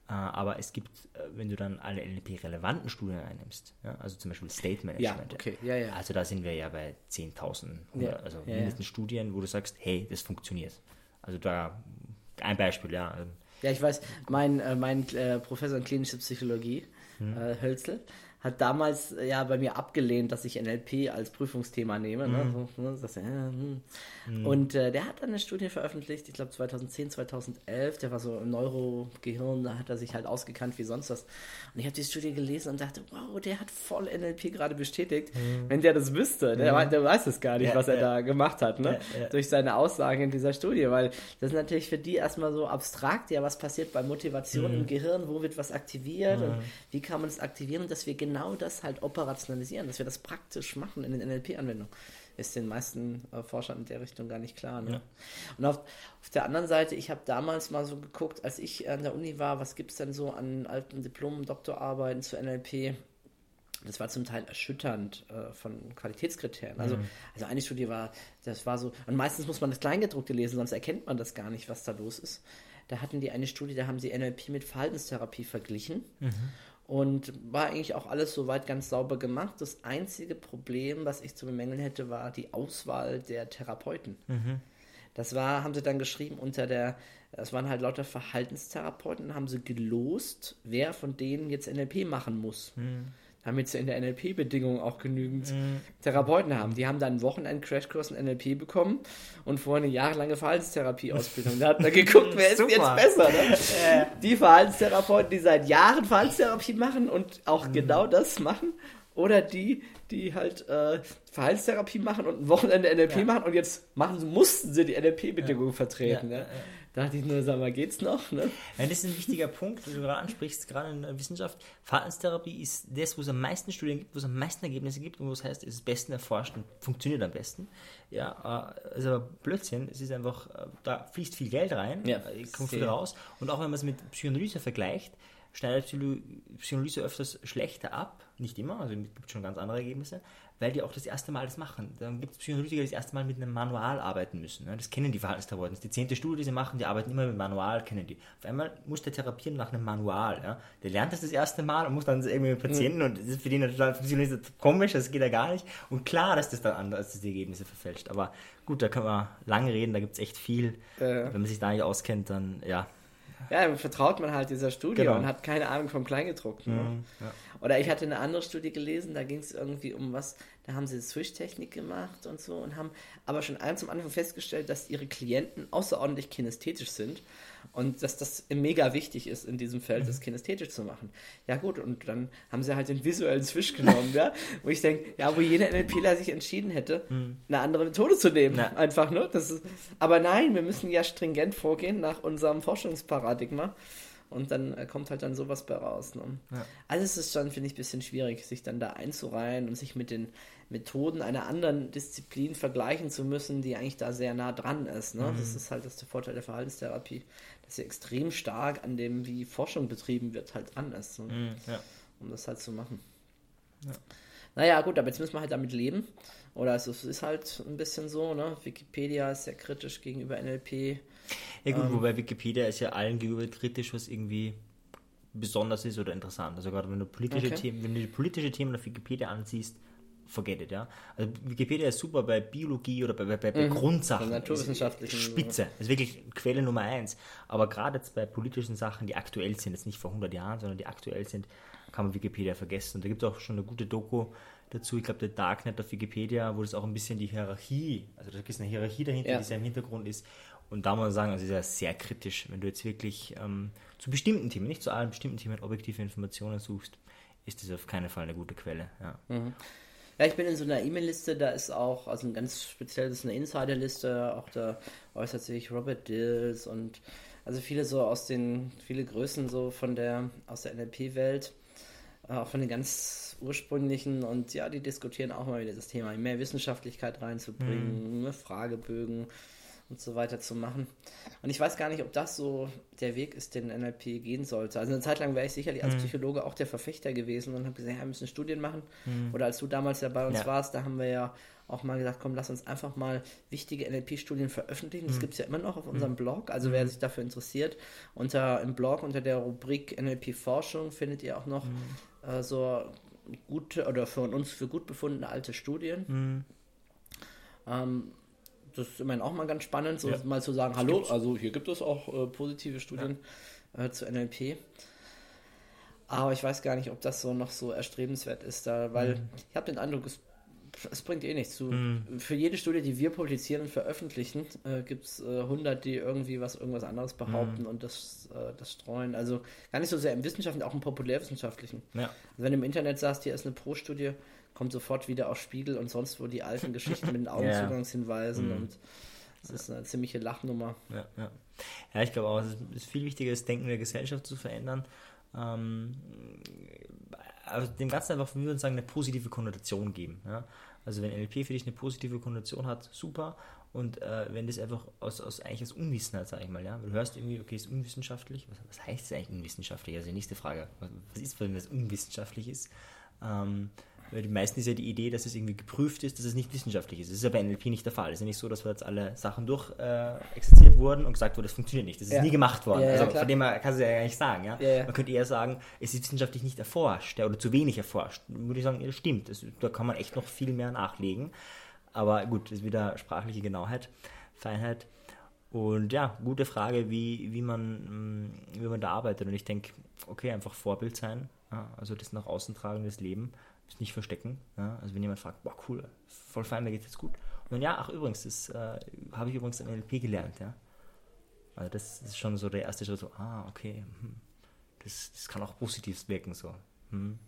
Äh, aber es gibt, äh, wenn du dann alle NLP-relevanten Studien einnimmst, ja, also zum Beispiel State Management, Ja, okay, ja, ja. also da sind wir ja bei 10.000, Ja, also mindestens Studien, wo du sagst, hey, das funktioniert. Also da, ein Beispiel, ja, ähm, Ja, ich weiß, mein, äh, mein äh, Professor in klinischer Psychologie, Hm. äh, Hölzel, hat damals äh, ja bei mir abgelehnt, dass ich NLP als Prüfungsthema nehme. Ne? Hm. So, ne? Hm. Und äh, der hat dann eine Studie veröffentlicht, ich glaube 2010, 2011, der war so im Neurogehirn, da hat er sich halt ausgekannt wie sonst was. Und ich habe die Studie gelesen und dachte, wow, der hat voll NLP gerade bestätigt. Wenn der das wüsste, der, wei- der weiß es gar nicht. Ja, was er ja. da gemacht hat, ne? Ja, durch seine Aussagen in dieser Studie, weil das ist natürlich für die erstmal so abstrakt, ja, was passiert bei Motivation Mhm. im Gehirn, wo wird was aktiviert und wie kann man das aktivieren, dass wir genau das halt operationalisieren, dass wir das praktisch machen in den NLP-Anwendungen. Ist den meisten äh, Forschern in der Richtung gar nicht klar. Ne? Ja. Und auf, auf der anderen Seite, ich habe damals mal so geguckt, als ich an der Uni war, was gibt es denn so an alten Diplom-, Doktorarbeiten zu NLP? Das war zum Teil erschütternd äh, von Qualitätskriterien. Also, also eine Studie war, das war so, und meistens muss man das Kleingedruckte lesen, sonst erkennt man das gar nicht, was da los ist. Da hatten die eine Studie, da haben sie NLP mit Verhaltenstherapie verglichen. Und war eigentlich auch alles soweit ganz sauber gemacht. Das einzige Problem, was ich zu bemängeln hätte, war die Auswahl der Therapeuten. Das war, haben sie dann geschrieben unter der, das waren halt lauter Verhaltenstherapeuten, haben sie gelost, wer von denen jetzt NLP machen muss. Damit sie in der NLP-Bedingung auch genügend Therapeuten haben. Die haben dann einen Wochenend-Crashkurs in NLP bekommen und vorher eine jahrelange Verhaltenstherapie-Ausbildung. Da hat man geguckt, wer ist denn jetzt Super. besser. Ne? Die Verhaltenstherapeuten, die seit Jahren Verhaltenstherapie machen und auch genau das machen. Oder die, die halt äh, Verhaltenstherapie machen und ein Wochenende NLP Ja. machen und jetzt machen, mussten sie die NLP-Bedingungen vertreten. Ja, ne? Dachte ich nur, sag mal, geht's noch? Ne? Ja, das ist ein wichtiger Punkt, den du gerade ansprichst, gerade in der Wissenschaft. Verhaltenstherapie ist das, wo es am meisten Studien gibt, wo es am meisten Ergebnisse gibt und wo es heißt, es ist am besten erforscht und funktioniert am besten. Ja, äh, ist aber Blödsinn. Es ist einfach, äh, da fließt viel Geld rein, Ja, äh, kommt viel raus. Und auch wenn man es mit Psychoanalyse vergleicht, schneidet Psycho- Psychoanalyse öfters schlechter ab. Nicht immer, also es gibt schon ganz andere Ergebnisse, weil die auch das erste Mal das machen. Dann gibt es Psychoanalytiker, die das erste Mal mit einem Manual arbeiten müssen. ne? Das kennen die Verhaltenstherapeuten. Das ist die zehnte Studie, die sie machen, die arbeiten immer mit Manual, kennen die. Auf einmal muss der therapieren nach einem Manual. Ja? Der lernt das das erste Mal und muss dann irgendwie mit Patienten und das ist für die total komisch, das geht ja gar nicht. Und klar, dass das dann anders, dass das die Ergebnisse verfälscht. Aber gut, da können wir lange reden, da gibt es echt viel. Äh. Wenn man sich da nicht auskennt, dann ja. Ja, dann vertraut man halt dieser Studie Genau. und hat keine Ahnung vom Kleingedruckten. Ne? ja. Oder ich hatte eine andere Studie gelesen, da ging es irgendwie um was, da haben sie Swish-Technik gemacht und so und haben aber schon eins am Anfang festgestellt, dass ihre Klienten außerordentlich kinästhetisch sind und dass das mega wichtig ist in diesem Feld, das kinästhetisch zu machen. Ja gut, und dann haben sie halt den visuellen Swish genommen, ja, wo ich denke, ja, wo jeder NLPler sich entschieden hätte, eine andere Methode zu nehmen. Ja. einfach, ne? Das ist, aber nein, wir müssen ja stringent vorgehen nach unserem Forschungsparadigma. Und dann äh, kommt halt dann sowas bei raus. Ne? Ja. Also es ist schon, finde ich, ein bisschen schwierig, sich dann da einzureihen und sich mit den Methoden einer anderen Disziplin vergleichen zu müssen, die eigentlich da sehr nah dran ist. Ne? Das ist halt das der Vorteil der Verhaltenstherapie, dass sie extrem stark an dem, wie Forschung betrieben wird, halt dran ist, ne? Mhm, ja. um das halt zu machen. Naja, gut, aber jetzt müssen wir halt damit leben. Oder also, es ist halt ein bisschen so, ne? Wikipedia ist sehr kritisch gegenüber NLP. Ja gut, wobei Wikipedia ist ja allen gegenüber kritisch, was irgendwie besonders ist oder interessant. Also gerade wenn du politische Okay. Themen, wenn du die politische Themen auf Wikipedia anziehst, forget it, ja. Also Wikipedia ist super bei Biologie oder bei, bei, bei, bei Grundsachen. Bei naturwissenschaftlichen- Ist Spitze. Das ist wirklich Quelle Nummer eins. Aber gerade jetzt bei politischen Sachen, die aktuell sind, jetzt nicht vor 100 Jahren, sondern die aktuell sind, kann man Wikipedia vergessen. Und da gibt es auch schon eine gute Doku dazu. Ich glaube, der Darknet auf Wikipedia, wo das auch ein bisschen die Hierarchie, also da ist eine Hierarchie dahinter, Ja. die sehr im Hintergrund ist. Und da muss man sagen, also ist ja sehr kritisch, wenn du jetzt wirklich ähm, zu bestimmten Themen, nicht zu allen bestimmten Themen objektive Informationen suchst, ist das auf keinen Fall eine gute Quelle. Ja. Mhm. Ja, ich bin in so einer E-Mail-Liste, da ist auch, also ein ganz speziell, das ist eine Insider-Liste, auch da äußert sich Robert Dills und also viele so aus den, viele Größen so von der, aus der NLP-Welt, äh, auch von den ganz ursprünglichen und ja, die diskutieren auch mal wieder das Thema, mehr Wissenschaftlichkeit reinzubringen, mhm. Fragebögen und so weiter zu machen. Und ich weiß gar nicht, ob das so der Weg ist, den NLP gehen sollte. Also eine Zeit lang wäre ich sicherlich als mhm. Psychologe auch der Verfechter gewesen und habe gesagt, ja, wir müssen Studien machen. Mhm. Oder als du damals ja bei uns ja. warst, da haben wir ja auch mal gesagt, komm, lass uns einfach mal wichtige NLP-Studien veröffentlichen. Das mhm. gibt es ja immer noch auf unserem mhm. Blog. Also wer mhm. sich dafür interessiert, unter im Blog unter der Rubrik NLP-Forschung findet ihr auch noch äh, so gute oder von uns für gut befundene alte Studien. Ähm, das ist immerhin auch mal ganz spannend, so ja. mal zu sagen, hallo, also hier gibt es auch äh, positive Studien ja. äh, zu NLP. Aber ich weiß gar nicht, ob das so noch so erstrebenswert ist, da, weil mhm. ich habe den Eindruck, es, es, bringt eh nichts zu. Mhm. Für jede Studie, die wir publizieren und veröffentlichen, äh, gibt es äh, 100, die irgendwie was irgendwas anderes behaupten mhm. und das, äh, das streuen. Also gar nicht so sehr im Wissenschaftlichen, auch im populärwissenschaftlichen. Ja. Also wenn du im Internet sagst, hier ist eine Pro-Studie, kommt sofort wieder auf Spiegel und sonst wo die alten Geschichten mit den Augenzugangshinweisen ja. Mhm. und es ist eine ziemliche Lachnummer. Ja, ja. ja ich glaube auch, es ist viel wichtiger, das Denken der Gesellschaft zu verändern. Ähm, also dem Ganzen einfach, wir würden sagen, eine positive Konnotation geben. Ja? Also wenn NLP für dich eine positive Konnotation hat, super. Und äh, wenn das einfach aus, aus eigentlich aus Unwissenheit, sage ich mal, ja, du hörst irgendwie, okay, ist unwissenschaftlich. Was, was heißt es eigentlich unwissenschaftlich? Also die nächste Frage, was, was ist, wenn das unwissenschaftlich ist? Ähm, weil die meisten ist ja die Idee, dass es irgendwie geprüft ist, dass es nicht wissenschaftlich ist. Das ist ja bei NLP nicht der Fall. Es ist ja nicht so, dass wir jetzt alle Sachen durch äh, exerziert wurden und gesagt wurde, das funktioniert nicht. Das ist ja. nie gemacht worden. Ja, also von dem her kannst du ja gar nicht sagen. Ja? Man könnte eher sagen, es ist wissenschaftlich nicht erforscht oder zu wenig erforscht. Würde ich sagen, das stimmt. Das, da kann man echt noch viel mehr nachlegen. Aber gut, das ist wieder sprachliche Genauheit, Feinheit. Und ja, gute Frage, wie, wie, man, mm, wie man da arbeitet. Und ich denke, okay, einfach Vorbild sein, also das nach außen tragen, das Leben es nicht verstecken. Ja? Also wenn jemand fragt, boah cool, voll fein, mir geht jetzt gut. Und dann ja, ach übrigens, das äh, habe ich übrigens im NLP gelernt, ja. Also das ist schon so der erste Schritt, so, ah, okay, hm. das, das kann auch positiv wirken, so. Hm.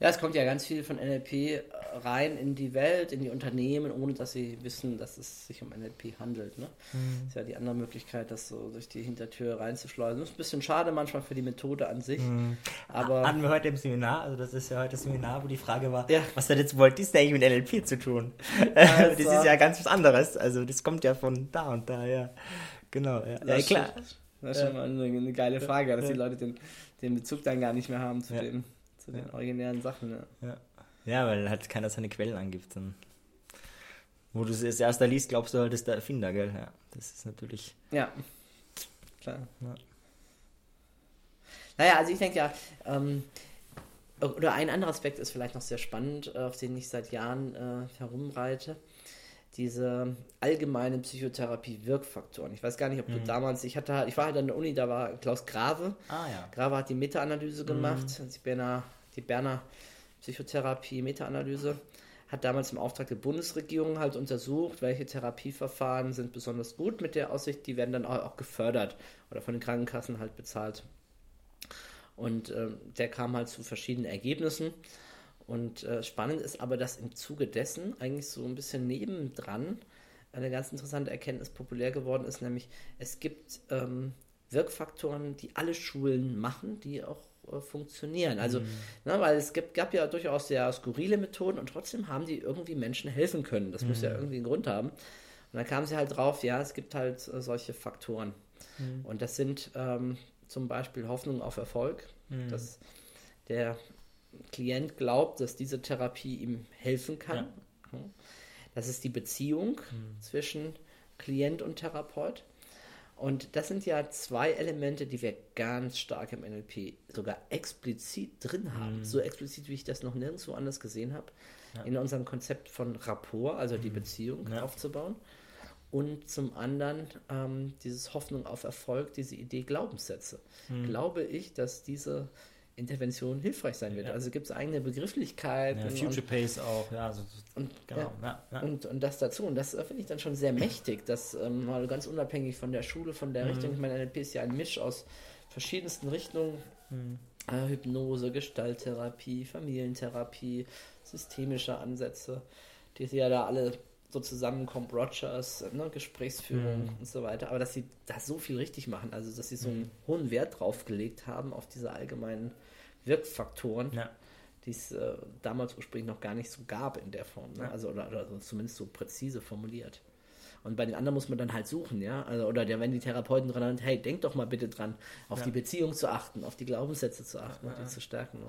Ja, es kommt ja ganz viel von NLP rein in die Welt, in die Unternehmen, ohne dass sie wissen, dass es sich um NLP handelt. Ne? Mhm. ist ja die andere Möglichkeit, das so durch die Hintertür reinzuschleusen. Das ist ein bisschen schade manchmal für die Methode an sich. Mhm. Aber Hatten wir heute im Seminar, also das ist ja heute das Seminar, wo die Frage war, ja. was hat jetzt Walt Disney eigentlich mit NLP zu tun? Also, das ist ja ganz was anderes. Also das kommt ja von da und da, ja. Genau, ja, ja klar. Das ist schon mal eine, eine geile Frage, dass die Leute den, den Bezug dann gar nicht mehr haben zu dem zu den originären Sachen. Ja. ja. Ja, weil halt keiner seine Quellen angibt. Dann, wo du es erst erster liest, glaubst du halt, das ist der Erfinder, gell? Ja, das ist natürlich. Ja, klar. Ja. Naja, also ich denke ja, ähm, oder ein anderer Aspekt ist vielleicht noch sehr spannend, äh, auf den ich seit Jahren äh, herumreite. Diese allgemeine Psychotherapie-Wirkfaktoren. Ich weiß gar nicht, ob du mhm. damals, ich hatte ich war halt an der Uni, da war Klaus Grave. Ah, ja. Grave hat die Meta-Analyse gemacht, mhm. die Berner, die Berner Psychotherapie-Meta-Analyse, hat damals im Auftrag der Bundesregierung halt untersucht, welche Therapieverfahren sind besonders gut mit der Aussicht, die werden dann auch gefördert oder von den Krankenkassen halt bezahlt. Und äh, der kam halt zu verschiedenen Ergebnissen. Und äh, spannend ist aber, dass im Zuge dessen eigentlich so ein bisschen nebendran eine ganz interessante Erkenntnis populär geworden ist, nämlich es gibt ähm, Wirkfaktoren, die alle Schulen machen, die auch äh, funktionieren. Also, mhm. ne, weil es gibt, gab ja durchaus sehr skurrile Methoden und trotzdem haben die irgendwie Menschen helfen können. Das mhm. muss ja mhm. irgendwie einen Grund haben. Und dann kamen sie halt drauf, ja, es gibt halt äh, solche Faktoren. Mhm. Und das sind ähm, zum Beispiel Hoffnung auf Erfolg, mhm. dass der Klient glaubt, dass diese Therapie ihm helfen kann. Ja. Das ist die Beziehung mhm. zwischen Klient und Therapeut. Und das sind ja zwei Elemente, die wir ganz stark im NLP sogar explizit drin haben. Mhm. So explizit, wie ich das noch nirgendwo anders gesehen habe. Ja. In unserem Konzept von Rapport, also die mhm. Beziehung ja. aufzubauen. Und zum anderen ähm, dieses Hoffnung auf Erfolg, diese Idee Glaubenssätze. Mhm. Glaube ich, dass diese Intervention hilfreich sein wird. Ja. Also gibt es eigene Begrifflichkeiten. Ja, Future und, Pace auch, ja. Also, und, genau, ja, ja, Und, und das dazu. Und das finde ich dann schon sehr mächtig, dass ähm, mal ganz unabhängig von der Schule, von der mhm. Richtung, ich meine, NLP ist ja ein Misch aus verschiedensten Richtungen. Mhm. äh, Hypnose, Gestalttherapie, Familientherapie, systemische Ansätze, die ja da alle so zusammenkommen, Rogers, ne, Gesprächsführung Mhm. und so weiter, aber dass sie da so viel richtig machen, also dass sie so einen hohen Wert drauf gelegt haben auf diese allgemeinen Wirkfaktoren, Ja. die es äh, damals ursprünglich noch gar nicht so gab in der Form, ne? Also oder, oder zumindest so präzise formuliert. Und bei den anderen muss man dann halt suchen, ja. Also, oder der, wenn die Therapeuten dran sind, hey, denk doch mal bitte dran, auf Ja. die Beziehung zu achten, auf die Glaubenssätze zu achten und die zu stärken. Ne?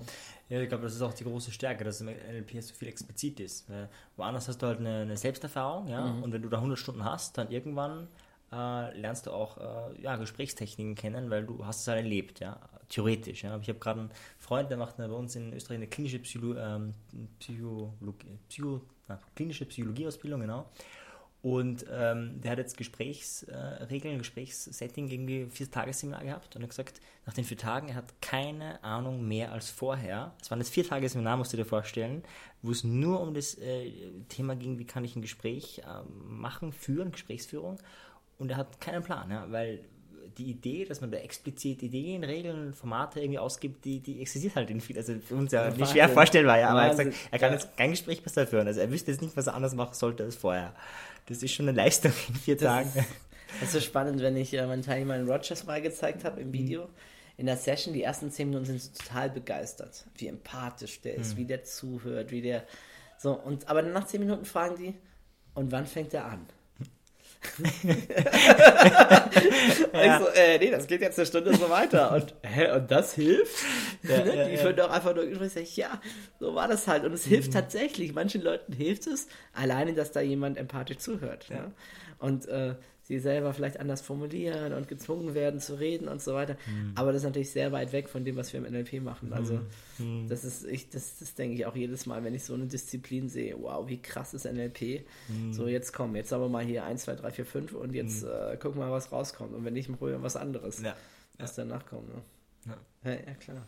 Ja, ich glaube, das ist auch die große Stärke, dass im NLP so viel explizit ist. Weil woanders hast du halt eine, eine Selbsterfahrung, ja, und wenn du da 100 Stunden hast, dann irgendwann äh, lernst du auch äh, ja, Gesprächstechniken kennen, weil du hast es halt erlebt, ja, theoretisch. Ja. Ich habe gerade einen Freund, der macht bei uns in Österreich eine klinische Psycholo ähm, Psychologie, Psycho, na, klinische Psychologieausbildung, genau. Und ähm, der hat jetzt Gesprächsregeln, Gesprächssetting irgendwie vier Tagesseminar gehabt und hat gesagt, nach den vier Tagen, er hat keine Ahnung mehr als vorher. Es waren jetzt vier Tage Seminar, musst du dir vorstellen, wo es nur um das äh, Thema ging, wie kann ich ein Gespräch äh, machen, führen, Gesprächsführung. Und er hat keinen Plan, ja, weil die Idee, dass man da explizit Ideen, Regeln, Formate irgendwie ausgibt, die, die existiert halt in viel, also für uns ja nicht schwer vorstellbar, ja, aber er gesagt, er kann Ja. jetzt kein Gespräch besser führen, also er wüsste jetzt nicht, was er anders machen sollte als vorher. Das ist schon eine Leistung in vier Tagen. Das ist, das ist so spannend, wenn ich äh, meinen Teilnehmern Rogers mal gezeigt habe im Video. In der Session, die ersten zehn Minuten sind sie total begeistert, wie empathisch der ist, wie der zuhört, wie der. So, und aber dann nach zehn Minuten fragen die, und wann fängt er an? Und ich so, äh, nee, das geht jetzt eine Stunde so weiter. Und, hä, und das hilft? Ja, Ne? ja, die ja. führen doch einfach nur Gespräche. Ja, so war das halt. Und es Mhm. hilft tatsächlich. Manchen Leuten hilft es, alleine, dass da jemand empathisch zuhört. Ja. Ne? Und äh, sie selber vielleicht anders formulieren und gezwungen werden zu reden und so weiter. Mhm. Aber das ist natürlich sehr weit weg von dem, was wir im NLP machen. Also das ist, ich, das, das denke ich auch jedes Mal, wenn ich so eine Disziplin sehe. Wow, wie krass ist NLP. Mhm. So, jetzt komm, jetzt aber mal hier 1, 2, 3, 4, 5 und jetzt äh, gucken wir mal, was rauskommt. Und wenn nicht, probieren wir was anderes, Ja, was danach kommt. Ne? Ja. Ja, ja, klar.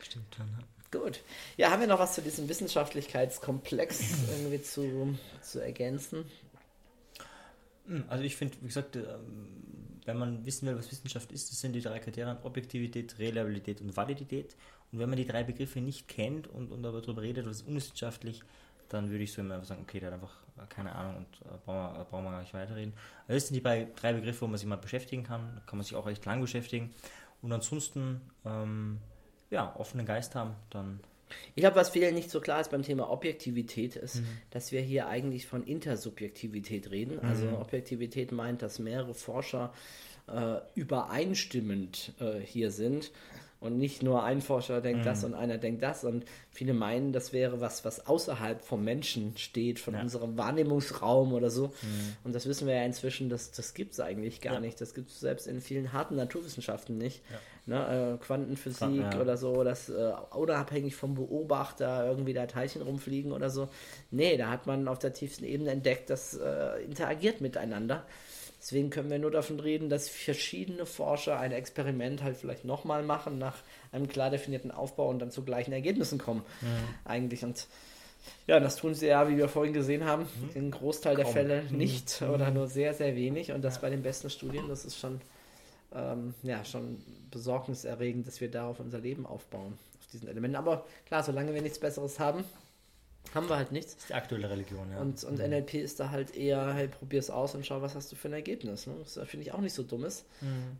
stimmt schon. Ja. Gut. Ja, haben wir noch was zu diesem Wissenschaftlichkeitskomplex irgendwie zu, zu ergänzen? Hm, Also ich finde, wie gesagt, ähm, wenn man wissen will, was Wissenschaft ist, das sind die drei Kriterien Objektivität, Reliabilität und Validität. Und wenn man die drei Begriffe nicht kennt und, und aber darüber redet, was ist unwissenschaftlich, dann würde ich so immer sagen, okay, der hat einfach äh, keine Ahnung und äh, brauchen, wir, brauchen wir gar nicht weiterreden. Also das sind die drei, Begriffe, wo man sich mal beschäftigen kann. Da kann man sich auch recht lang beschäftigen. Und ansonsten, ähm, ja, offenen Geist haben, dann Ich glaube, was vielen nicht so klar ist beim Thema Objektivität, ist, dass wir hier eigentlich von Intersubjektivität reden. Also Objektivität meint, dass mehrere Forscher äh, übereinstimmend äh, hier sind und nicht nur ein Forscher denkt das und einer denkt das. Und viele meinen, das wäre was, was außerhalb vom Menschen steht, von Ja. unserem Wahrnehmungsraum oder so. Und das wissen wir ja inzwischen, das, das gibt es eigentlich gar Ja. nicht. Das gibt es selbst in vielen harten Naturwissenschaften nicht. Ne, äh, Quantenphysik Quanten, ja. oder so, dass äh, unabhängig vom Beobachter irgendwie da Teilchen rumfliegen oder so. Nee, da hat man auf der tiefsten Ebene entdeckt, das äh, interagiert miteinander. Deswegen können wir nur davon reden, dass verschiedene Forscher ein Experiment halt vielleicht nochmal machen nach einem klar definierten Aufbau und dann zu gleichen Ergebnissen kommen. Eigentlich. Und ja, das tun sie ja, wie wir vorhin gesehen haben, im Großteil der Kaum. Fälle nicht oder nur sehr, sehr wenig. Und das bei den besten Studien, das ist schon, ähm, ja, schon besorgniserregend, dass wir darauf unser Leben aufbauen, auf diesen Elementen. Aber klar, solange wir nichts Besseres haben, haben wir halt nichts. das ist die aktuelle Religion. Ja. Und, und NLP ist da halt eher, hey, probier's aus und schau, was hast du für ein Ergebnis. Ne? Das finde ich auch nicht so dummes.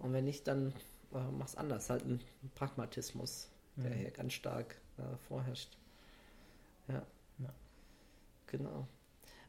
Und wenn nicht, dann äh, mach's anders. Halt ein Pragmatismus, der hier ganz stark äh, vorherrscht. Ja. Ja. Genau.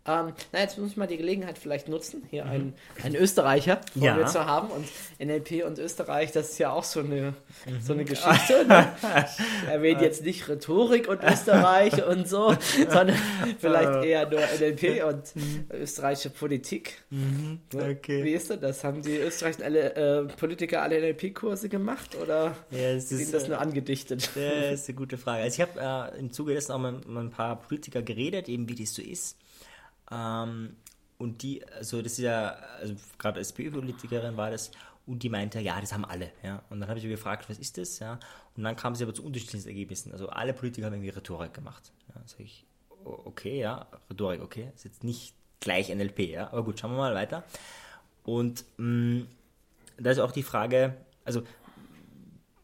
Ähm, na, jetzt muss ich mal die Gelegenheit vielleicht nutzen, hier einen, einen Österreicher vor Ja. mir zu haben. Und NLP und Österreich, das ist ja auch so eine, so eine Geschichte. Ne? Ich erwähne jetzt nicht Rhetorik und Österreich und so, sondern vielleicht eher nur NLP und österreichische Politik. Ne? Okay. Wie ist denn das? Haben die österreichischen alle, äh, Politiker alle NLP-Kurse gemacht oder Ja, ist ihnen das äh, nur angedichtet? Das ist eine gute Frage. Also ich habe äh, im Zuge dessen auch mit, mit ein paar Politiker geredet, eben wie das so ist. Ähm, und die, also das ist ja, also gerade SPÖ-Politikerin war das, und die meinte, ja, das haben alle. Ja. Und dann habe ich gefragt, was ist das? Ja. Und dann kam sie aber zu unterschiedlichen Ergebnissen. Also alle Politiker haben irgendwie Rhetorik gemacht. Ja. Sag ich, okay, ja, Rhetorik, okay. Ist jetzt nicht gleich NLP, ja. Aber gut, schauen wir mal weiter. Und mh, da ist auch die Frage, also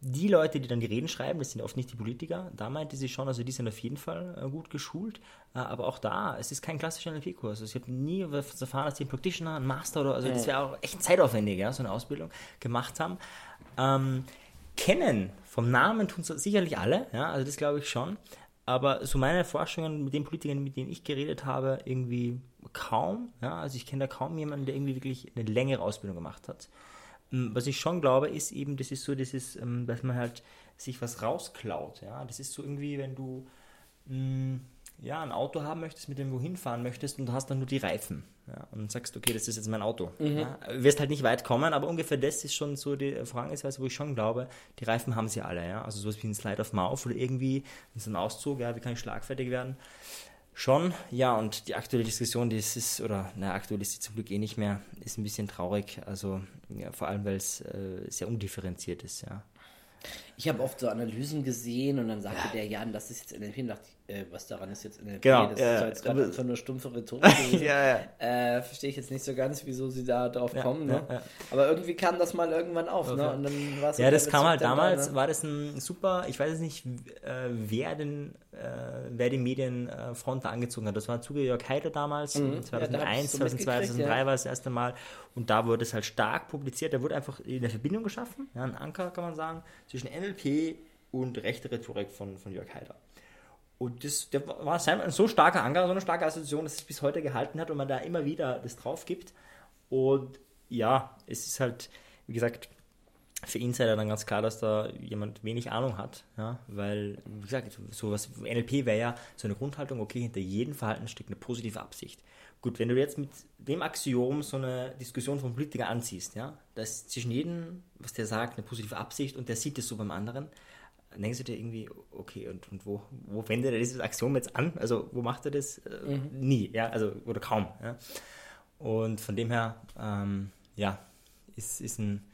die Leute, die dann die Reden schreiben, das sind oft nicht die Politiker. Da meinte sie schon, also die sind auf jeden Fall äh, gut geschult. Äh, aber auch da, es ist kein klassischer NLP-Kurs. Also ich habe nie erfahren, dass die einen Practitioner, einen Master oder, also das wäre auch echt zeitaufwendig, ja, so eine Ausbildung gemacht haben. Ähm, kennen vom Namen tun es sicherlich alle, ja, also das glaube ich schon. Aber so meine Forschungen mit den Politikern, mit denen ich geredet habe, irgendwie kaum. Ja, also ich kenne da kaum jemanden, der irgendwie wirklich eine längere Ausbildung gemacht hat. Ähm, was ich schon glaube, ist eben, das ist so dieses, ähm, dass man halt sich was rausklaut. Ja, das ist so irgendwie, wenn du mh, mm, ja, ein Auto haben möchtest, mit dem du hinfahren möchtest und du hast dann nur die Reifen. Ja, und sagst, okay, das ist jetzt mein Auto. Mhm. Ja, wirst halt nicht weit kommen, aber ungefähr das ist schon so die Vorangehensweise, wo ich schon glaube, die Reifen haben sie alle. Ja? Also sowas wie ein Slide of Mouth oder irgendwie so ein Auszug, ja, wie kann ich schlagfertig werden? Schon, ja, und die aktuelle Diskussion, die ist, oder, na, aktuell ist sie zum Glück eh nicht mehr, ist ein bisschen traurig, also ja, vor allem, weil es äh, sehr undifferenziert ist, ja. Ich habe oft so Analysen gesehen und dann sagte ja. der Jan, das ist jetzt NLP und dachte ich, äh, was daran ist jetzt NLP? Genau, das ja, ist jetzt gerade einfach nur stumpfe Rhetorik ja, ja. Äh, Verstehe ich jetzt nicht so ganz, wieso sie da drauf kommen. Ne? Aber irgendwie kam das mal irgendwann auf. Okay. Ne? Und dann ja, das kam halt damals, da, ne? war das ein super, ich weiß nicht, äh, wer, den, äh, wer die Medienfront da angezogen hat. Das war Zuge Jörg Heider damals, mhm. 2001, 2002, 2003 war das erste Mal. Und da wurde es halt stark publiziert. Da wurde einfach eine Verbindung geschaffen, ja, ein Anker kann man sagen, zwischen NLP und rechte Rhetorik von, von Jörg Haider. Und das der war ein so starker Anker, so eine starke Assoziation, dass es bis heute gehalten hat und man da immer wieder das drauf gibt. Und ja, es ist halt, wie gesagt, für Insider dann ganz klar, dass da jemand wenig Ahnung hat, ja, weil, wie gesagt, sowas, NLP wäre ja so eine Grundhaltung, okay, hinter jedem Verhalten steckt eine positive Absicht. Gut, wenn du jetzt mit dem Axiom so eine Diskussion von Politikern anziehst, ja, dass zwischen jedem, was der sagt, eine positive Absicht und der sieht es so beim anderen, denkst du dir irgendwie, okay, und, und wo, wo wendet er dieses Axiom jetzt an? Also, wo macht er das? Äh, mhm. Nie, ja, also, oder kaum, ja. Und von dem her, ähm, ja, ist, ist ein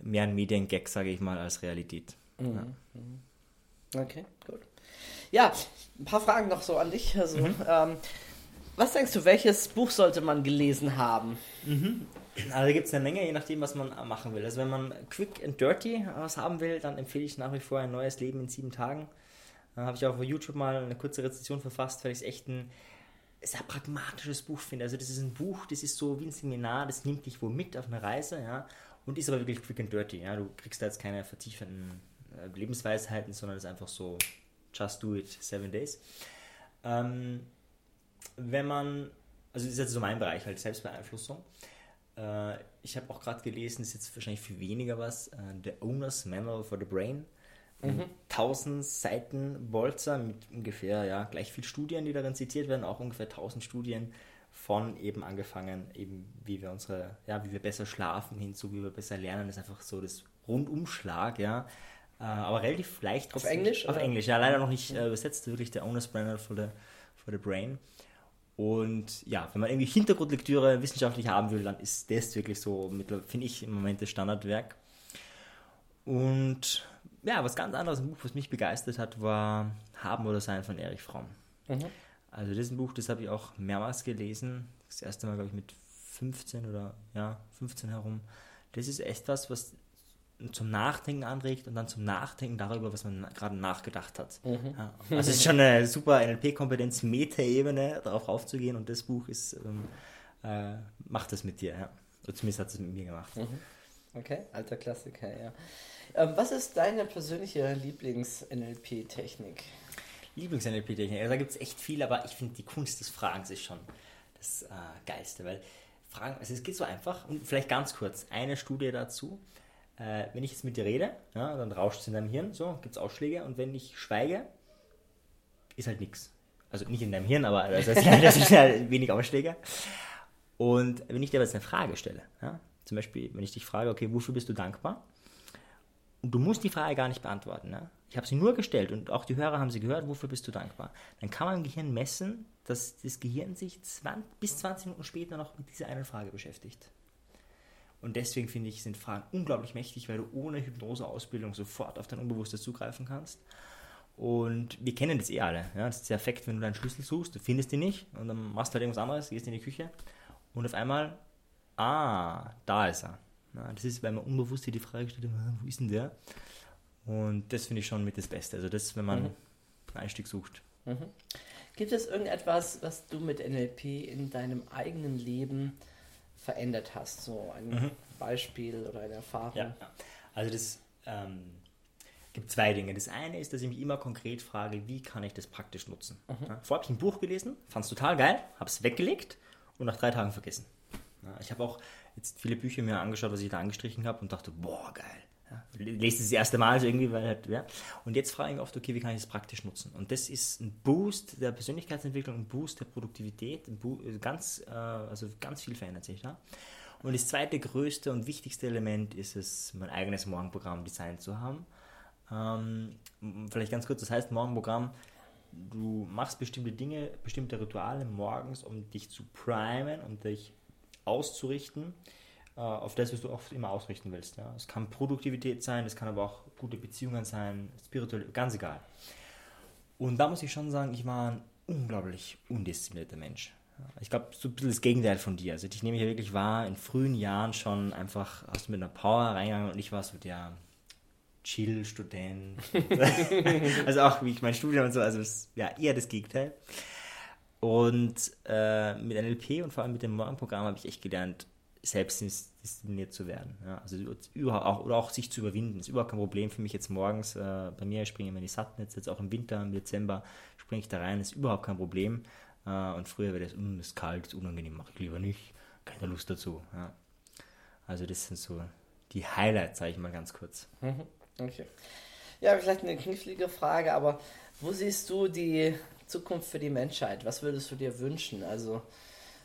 mehr ein Mediengag, sage ich mal, als Realität. Mhm. Ja. Mhm. Okay, gut. Ja, ein paar Fragen noch so an dich. Also, mhm. ähm, was denkst du, welches Buch sollte man gelesen haben? Mhm. Also da gibt es eine Menge, je nachdem, was man machen will. Also wenn man quick and dirty was haben will, dann empfehle ich nach wie vor ein neues Leben in sieben Tagen. Da habe ich auch auf YouTube mal eine kurze Rezension verfasst, weil ich es echt ein sehr pragmatisches Buch finde. Also das ist ein Buch, das ist so wie ein Seminar, das nimmt dich wo mit auf eine Reise, ja, und ist aber wirklich quick and dirty. Ja. Du kriegst da jetzt keine vertiefenden äh, Lebensweisheiten, sondern es ist einfach so just do it, seven days. Ähm, wenn man, also das ist jetzt so mein Bereich, halt Selbstbeeinflussung. Äh, ich habe auch gerade gelesen, ist jetzt wahrscheinlich viel weniger was, äh, The Owner's Manual for the Brain. Mhm. 1000 Seiten Bolzer mit ungefähr ja, gleich viel Studien, die darin zitiert werden, auch ungefähr 1000 Studien von eben angefangen, eben wie wir unsere, ja, wie wir besser schlafen hinzu, wie wir besser lernen, das ist einfach so das Rundumschlag, ja. Äh, aber relativ leicht. Auf Englisch? Auf oder? Englisch, ja, leider noch nicht äh, übersetzt, wirklich der Owner's Manual for the, for the Brain. Und ja, wenn man irgendwie Hintergrundlektüre wissenschaftlich haben will, dann ist das wirklich so, finde ich, im Moment das Standardwerk. Und ja, was ganz anderes, ein Buch, was mich begeistert hat, war Haben oder Sein von Erich Fromm. Mhm. Also das ist ein Buch, das habe ich auch mehrmals gelesen. Das erste Mal, glaube ich, mit 15 oder ja, 15 herum. Das ist echt was, was zum Nachdenken anregt und dann zum Nachdenken darüber, was man gerade nachgedacht hat. Mhm. Ja, also es ist schon eine super NLP-Kompetenz, Meta-Ebene, darauf raufzugehen und das Buch ist, ähm, äh, macht das mit dir, ja. Oder zumindest hat es mit mir gemacht. Mhm. Okay, alter Klassiker, ja. Ähm, was ist deine persönliche Lieblings-NLP-Technik? Lieblings-NLP-Technik? Also da gibt es echt viel, aber ich finde die Kunst des Fragens ist schon das äh, Geilste, weil Fragen, also es geht so einfach und vielleicht ganz kurz, eine Studie dazu äh, wenn ich jetzt mit dir rede, ja, dann rauscht es in deinem Hirn, so, gibt es Ausschläge und wenn ich schweige, ist halt nichts. Also nicht in deinem Hirn, aber das ist, das ist ja wenig Ausschläge. Und wenn ich dir jetzt eine Frage stelle, ja, zum Beispiel, wenn ich dich frage, okay, wofür bist du dankbar? Und du musst die Frage gar nicht beantworten. Ne? Ich habe sie nur gestellt und auch die Hörer haben sie gehört, wofür bist du dankbar? Dann kann man im Gehirn messen, dass das Gehirn sich 20, bis 20 Minuten später noch mit dieser einen Frage beschäftigt. Und deswegen finde ich, sind Fragen unglaublich mächtig, weil du ohne Hypnoseausbildung sofort auf dein Unbewusstes zugreifen kannst. Und wir kennen das eh alle. Ja? Das ist der Effekt, wenn du deinen Schlüssel suchst, du findest ihn nicht und dann machst du halt irgendwas anderes, gehst in die Küche und auf einmal, ah, da ist er. Ja, das ist, weil man unbewusst die Frage stellt, wo ist denn der? Und das finde ich schon mit das Beste. Also das, wenn man Mhm. einen Einstieg sucht. Gibt es irgendetwas, was du mit NLP in deinem eigenen Leben verändert hast? So ein Mhm. Beispiel oder eine Erfahrung? Ja, also das ähm, gibt zwei Dinge. Das eine ist, dass ich mich immer konkret frage, wie kann ich das praktisch nutzen. Ja, vorher habe ich ein Buch gelesen, fand es total geil, habe es weggelegt und nach drei Tagen vergessen. Ich habe auch jetzt viele Bücher mir angeschaut, was ich da angestrichen habe und dachte, boah, geil. Ja, lese es das erste Mal so irgendwie, weil halt, ja. Und jetzt frage ich mich oft, okay, wie kann ich das praktisch nutzen? Und das ist ein Boost der Persönlichkeitsentwicklung, ein Boost der Produktivität, Bo ganz, äh, also ganz viel verändert sich da. Und das zweite größte und wichtigste Element ist es, mein eigenes Morgenprogramm designt zu haben. Ähm, vielleicht ganz kurz, das heißt Morgenprogramm, du machst bestimmte Dinge, bestimmte Rituale morgens, um dich zu primen, um dich auszurichten äh, auf das, was du oft immer ausrichten willst. Ja? Es kann Produktivität sein, es kann aber auch gute Beziehungen sein, spirituell, ganz egal. Und da muss ich schon sagen, ich war ein unglaublich undisziplinierter Mensch. Ich glaube, so ein bisschen das Gegenteil von dir. Also ich nehme ja wirklich wahr, in frühen Jahren schon einfach hast du mit einer Power reingegangen und ich war so der Chill-Student. also auch wie ich mein Studium und so, also es, ja, eher das Gegenteil. Und äh, mit NLP und vor allem mit dem Morgenprogramm habe ich echt gelernt, selbst diszipliniert zu werden. Ja, also überhaupt auch, oder auch sich zu überwinden. ist überhaupt kein Problem für mich jetzt morgens. Äh, bei mir springe ich die Satnetz, jetzt auch im Winter, im Dezember springe ich da rein, ist überhaupt kein Problem. Äh, und früher wäre das, "Mm, ist kalt, ist unangenehm, mache ich lieber nicht. Keine Lust dazu. Ja. Also das sind so die Highlights, sage ich mal ganz kurz. Mhm. Okay. Ja, vielleicht eine knifflige Frage, aber wo siehst du die Zukunft für die Menschheit? Was würdest du dir wünschen? Also,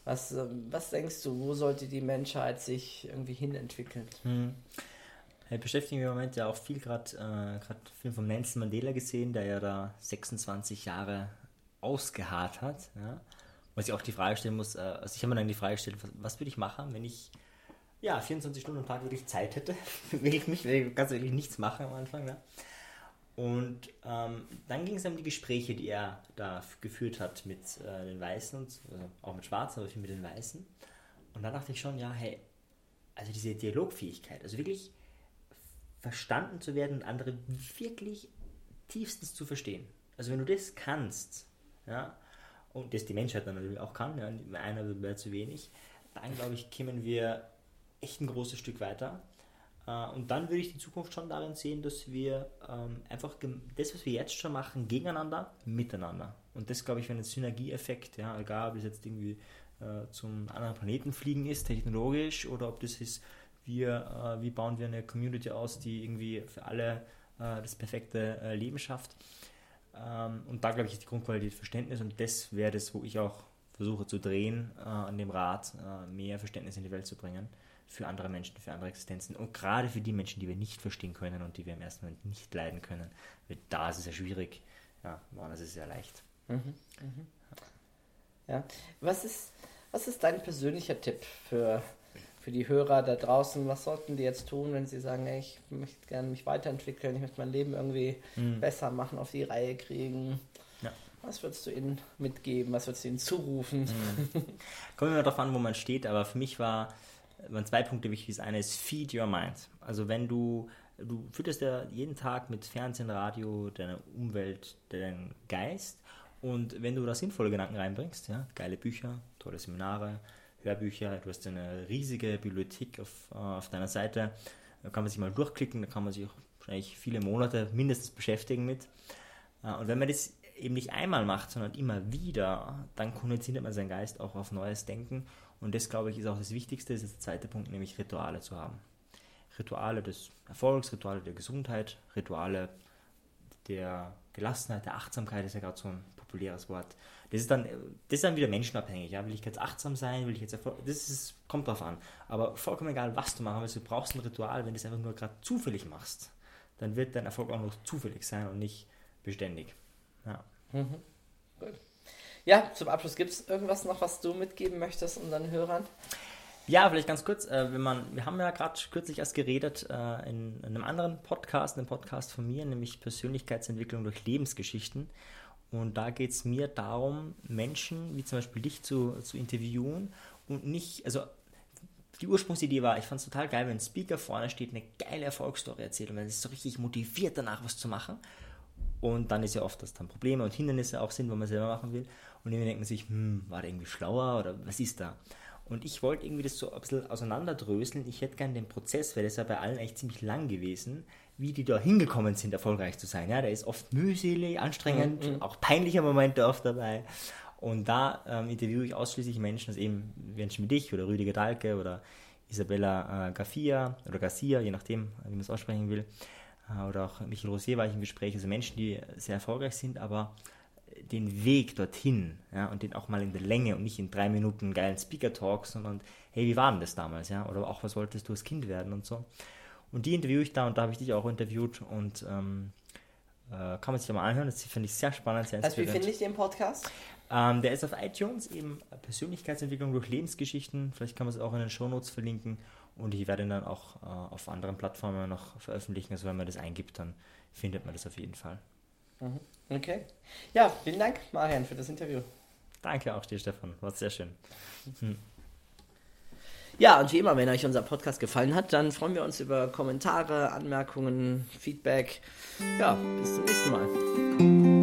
was, ähm, was denkst du, wo sollte die Menschheit sich irgendwie hinentwickeln? Hm. Ich beschäftige mich im Moment ja auch viel gerade, äh, Film von Nelson Mandela gesehen, der ja da 26 Jahre ausgeharrt hat. Ja? Was ich auch die Frage stellen muss, äh, also ich habe mir dann die Frage gestellt, was, was würde ich machen, wenn ich ja 24 Stunden am Tag wirklich Zeit hätte? will ich mich, will ich ganz wirklich nichts machen am Anfang. Ne? Und ähm, dann ging es um die Gespräche, die er da geführt hat mit äh, den Weißen, und, also auch mit Schwarzen, aber viel mit den Weißen. Und da dachte ich schon, ja, hey, also diese Dialogfähigkeit, also wirklich verstanden zu werden und andere wirklich tiefstens zu verstehen. Also wenn du das kannst, ja, und das die Menschheit dann natürlich auch kann, ja, einer wäre zu wenig, dann glaube ich, kämen wir echt ein großes Stück weiter. Äh, Und dann würde ich die Zukunft schon darin sehen, dass wir ähm, einfach das, was wir jetzt schon machen, gegeneinander, miteinander. Und das, glaube ich, wäre ein Synergieeffekt, ja, egal ob es jetzt irgendwie äh, zum anderen Planeten fliegen ist, technologisch, oder ob das ist, wir, äh, wie bauen wir eine Community aus, die irgendwie für alle das perfekte Leben schafft. Ähm, und da, glaube ich, ist die Grundqualität Verständnis und das wäre das, wo ich auch versuche zu drehen an dem Rad, mehr Verständnis in die Welt zu bringen für andere Menschen, für andere Existenzen und gerade für die Menschen, die wir nicht verstehen können und die wir im ersten Moment nicht leiden können. Weil da ist es ja schwierig, ja, woanders ist es ja leicht. Ja. Was ist, was ist dein persönlicher Tipp für, für die Hörer da draußen? Was sollten die jetzt tun, wenn sie sagen, ey, ich möchte gerne mich weiterentwickeln, ich möchte mein Leben irgendwie besser machen, auf die Reihe kriegen? Ja. Was würdest du ihnen mitgeben? Was würdest du ihnen zurufen? Kommt immer darauf an, wo man steht, aber für mich war, waren zwei Punkte wichtig. Das eine ist Feed Your Mind. Also wenn du, du fütterst ja jeden Tag mit Fernsehen, Radio, deiner Umwelt, deinen Geist und wenn du da sinnvolle Gedanken reinbringst, ja, geile Bücher, tolle Seminare, Hörbücher, du hast eine riesige Bibliothek auf, äh, auf deiner Seite, da kann man sich mal durchklicken, da kann man sich auch wahrscheinlich viele Monate mindestens beschäftigen mit. Äh, Und wenn man das eben nicht einmal macht, sondern immer wieder, dann konditioniert man seinen Geist auch auf neues Denken. Und das, glaube ich, ist auch das Wichtigste, das ist der zweite Punkt, nämlich Rituale zu haben. Rituale des Erfolgs, Rituale der Gesundheit, Rituale der Gelassenheit, der Achtsamkeit ist ja gerade so ein populäres Wort. Das ist dann, das ist dann wieder menschenabhängig. Ja? Will ich jetzt achtsam sein, will ich jetzt Erfolg, das ist, kommt drauf an. Aber vollkommen egal, was du machen willst, du brauchst ein Ritual, wenn du es einfach nur gerade zufällig machst, dann wird dein Erfolg auch noch zufällig sein und nicht beständig. Ja. Ja, zum Abschluss gibt es irgendwas noch, was du mitgeben möchtest unseren Hörern? Ja, vielleicht ganz kurz, äh, wenn man, wir haben ja gerade kürzlich erst geredet äh, in, in einem anderen Podcast, einem Podcast von mir, nämlich Persönlichkeitsentwicklung durch Lebensgeschichten. Und da geht es mir darum, Menschen wie zum Beispiel dich zu, zu interviewen und nicht, also die Ursprungsidee war, ich fand es total geil, wenn ein Speaker vorne steht, eine geile Erfolgsstory erzählt und wenn es so richtig motiviert, danach was zu machen. Und dann ist ja oft, dass dann Probleme und Hindernisse auch sind, wo man selber machen will. Und irgendwie denkt man sich, hm, war der irgendwie schlauer oder was ist da? Und ich wollte irgendwie das so ein bisschen auseinanderdröseln. Ich hätte gerne den Prozess, weil das ja bei allen eigentlich ziemlich lang gewesen, wie die da hingekommen sind, erfolgreich zu sein. Ja, der ist oft mühselig, anstrengend, mhm. auch peinliche Momente oft dabei. Und da ähm, interviewe ich ausschließlich Menschen, also eben Menschen wie dich oder Rüdiger Dahlke oder Isabella äh, Garcia oder Garcia, je nachdem, wie man es aussprechen will. Äh, oder auch Michael Rosier war ich im Gespräch. Also Menschen, die sehr erfolgreich sind, aber den Weg dorthin ja, und den auch mal in der Länge und nicht in drei Minuten geilen Speaker-Talk, sondern hey, wie war denn das damals? ja Oder auch, was wolltest du als Kind werden und so. Und die interviewe ich da und da habe ich dich auch interviewt und ähm, äh, kann man sich ja mal anhören. Das finde ich sehr spannend. Sehr also, wie finde ich den Podcast? Ähm, der ist auf iTunes, eben Persönlichkeitsentwicklung durch Lebensgeschichten. Vielleicht kann man es auch in den Shownotes verlinken. Und ich werde ihn dann auch äh, auf anderen Plattformen noch veröffentlichen. Also wenn man das eingibt, dann findet man das auf jeden Fall. Mhm. Okay. Ja, vielen Dank, Marian, für das Interview. Danke auch dir, Stefan. War sehr schön. Hm. Ja, und wie immer, wenn euch unser Podcast gefallen hat, dann freuen wir uns über Kommentare, Anmerkungen, Feedback. Ja, bis zum nächsten Mal.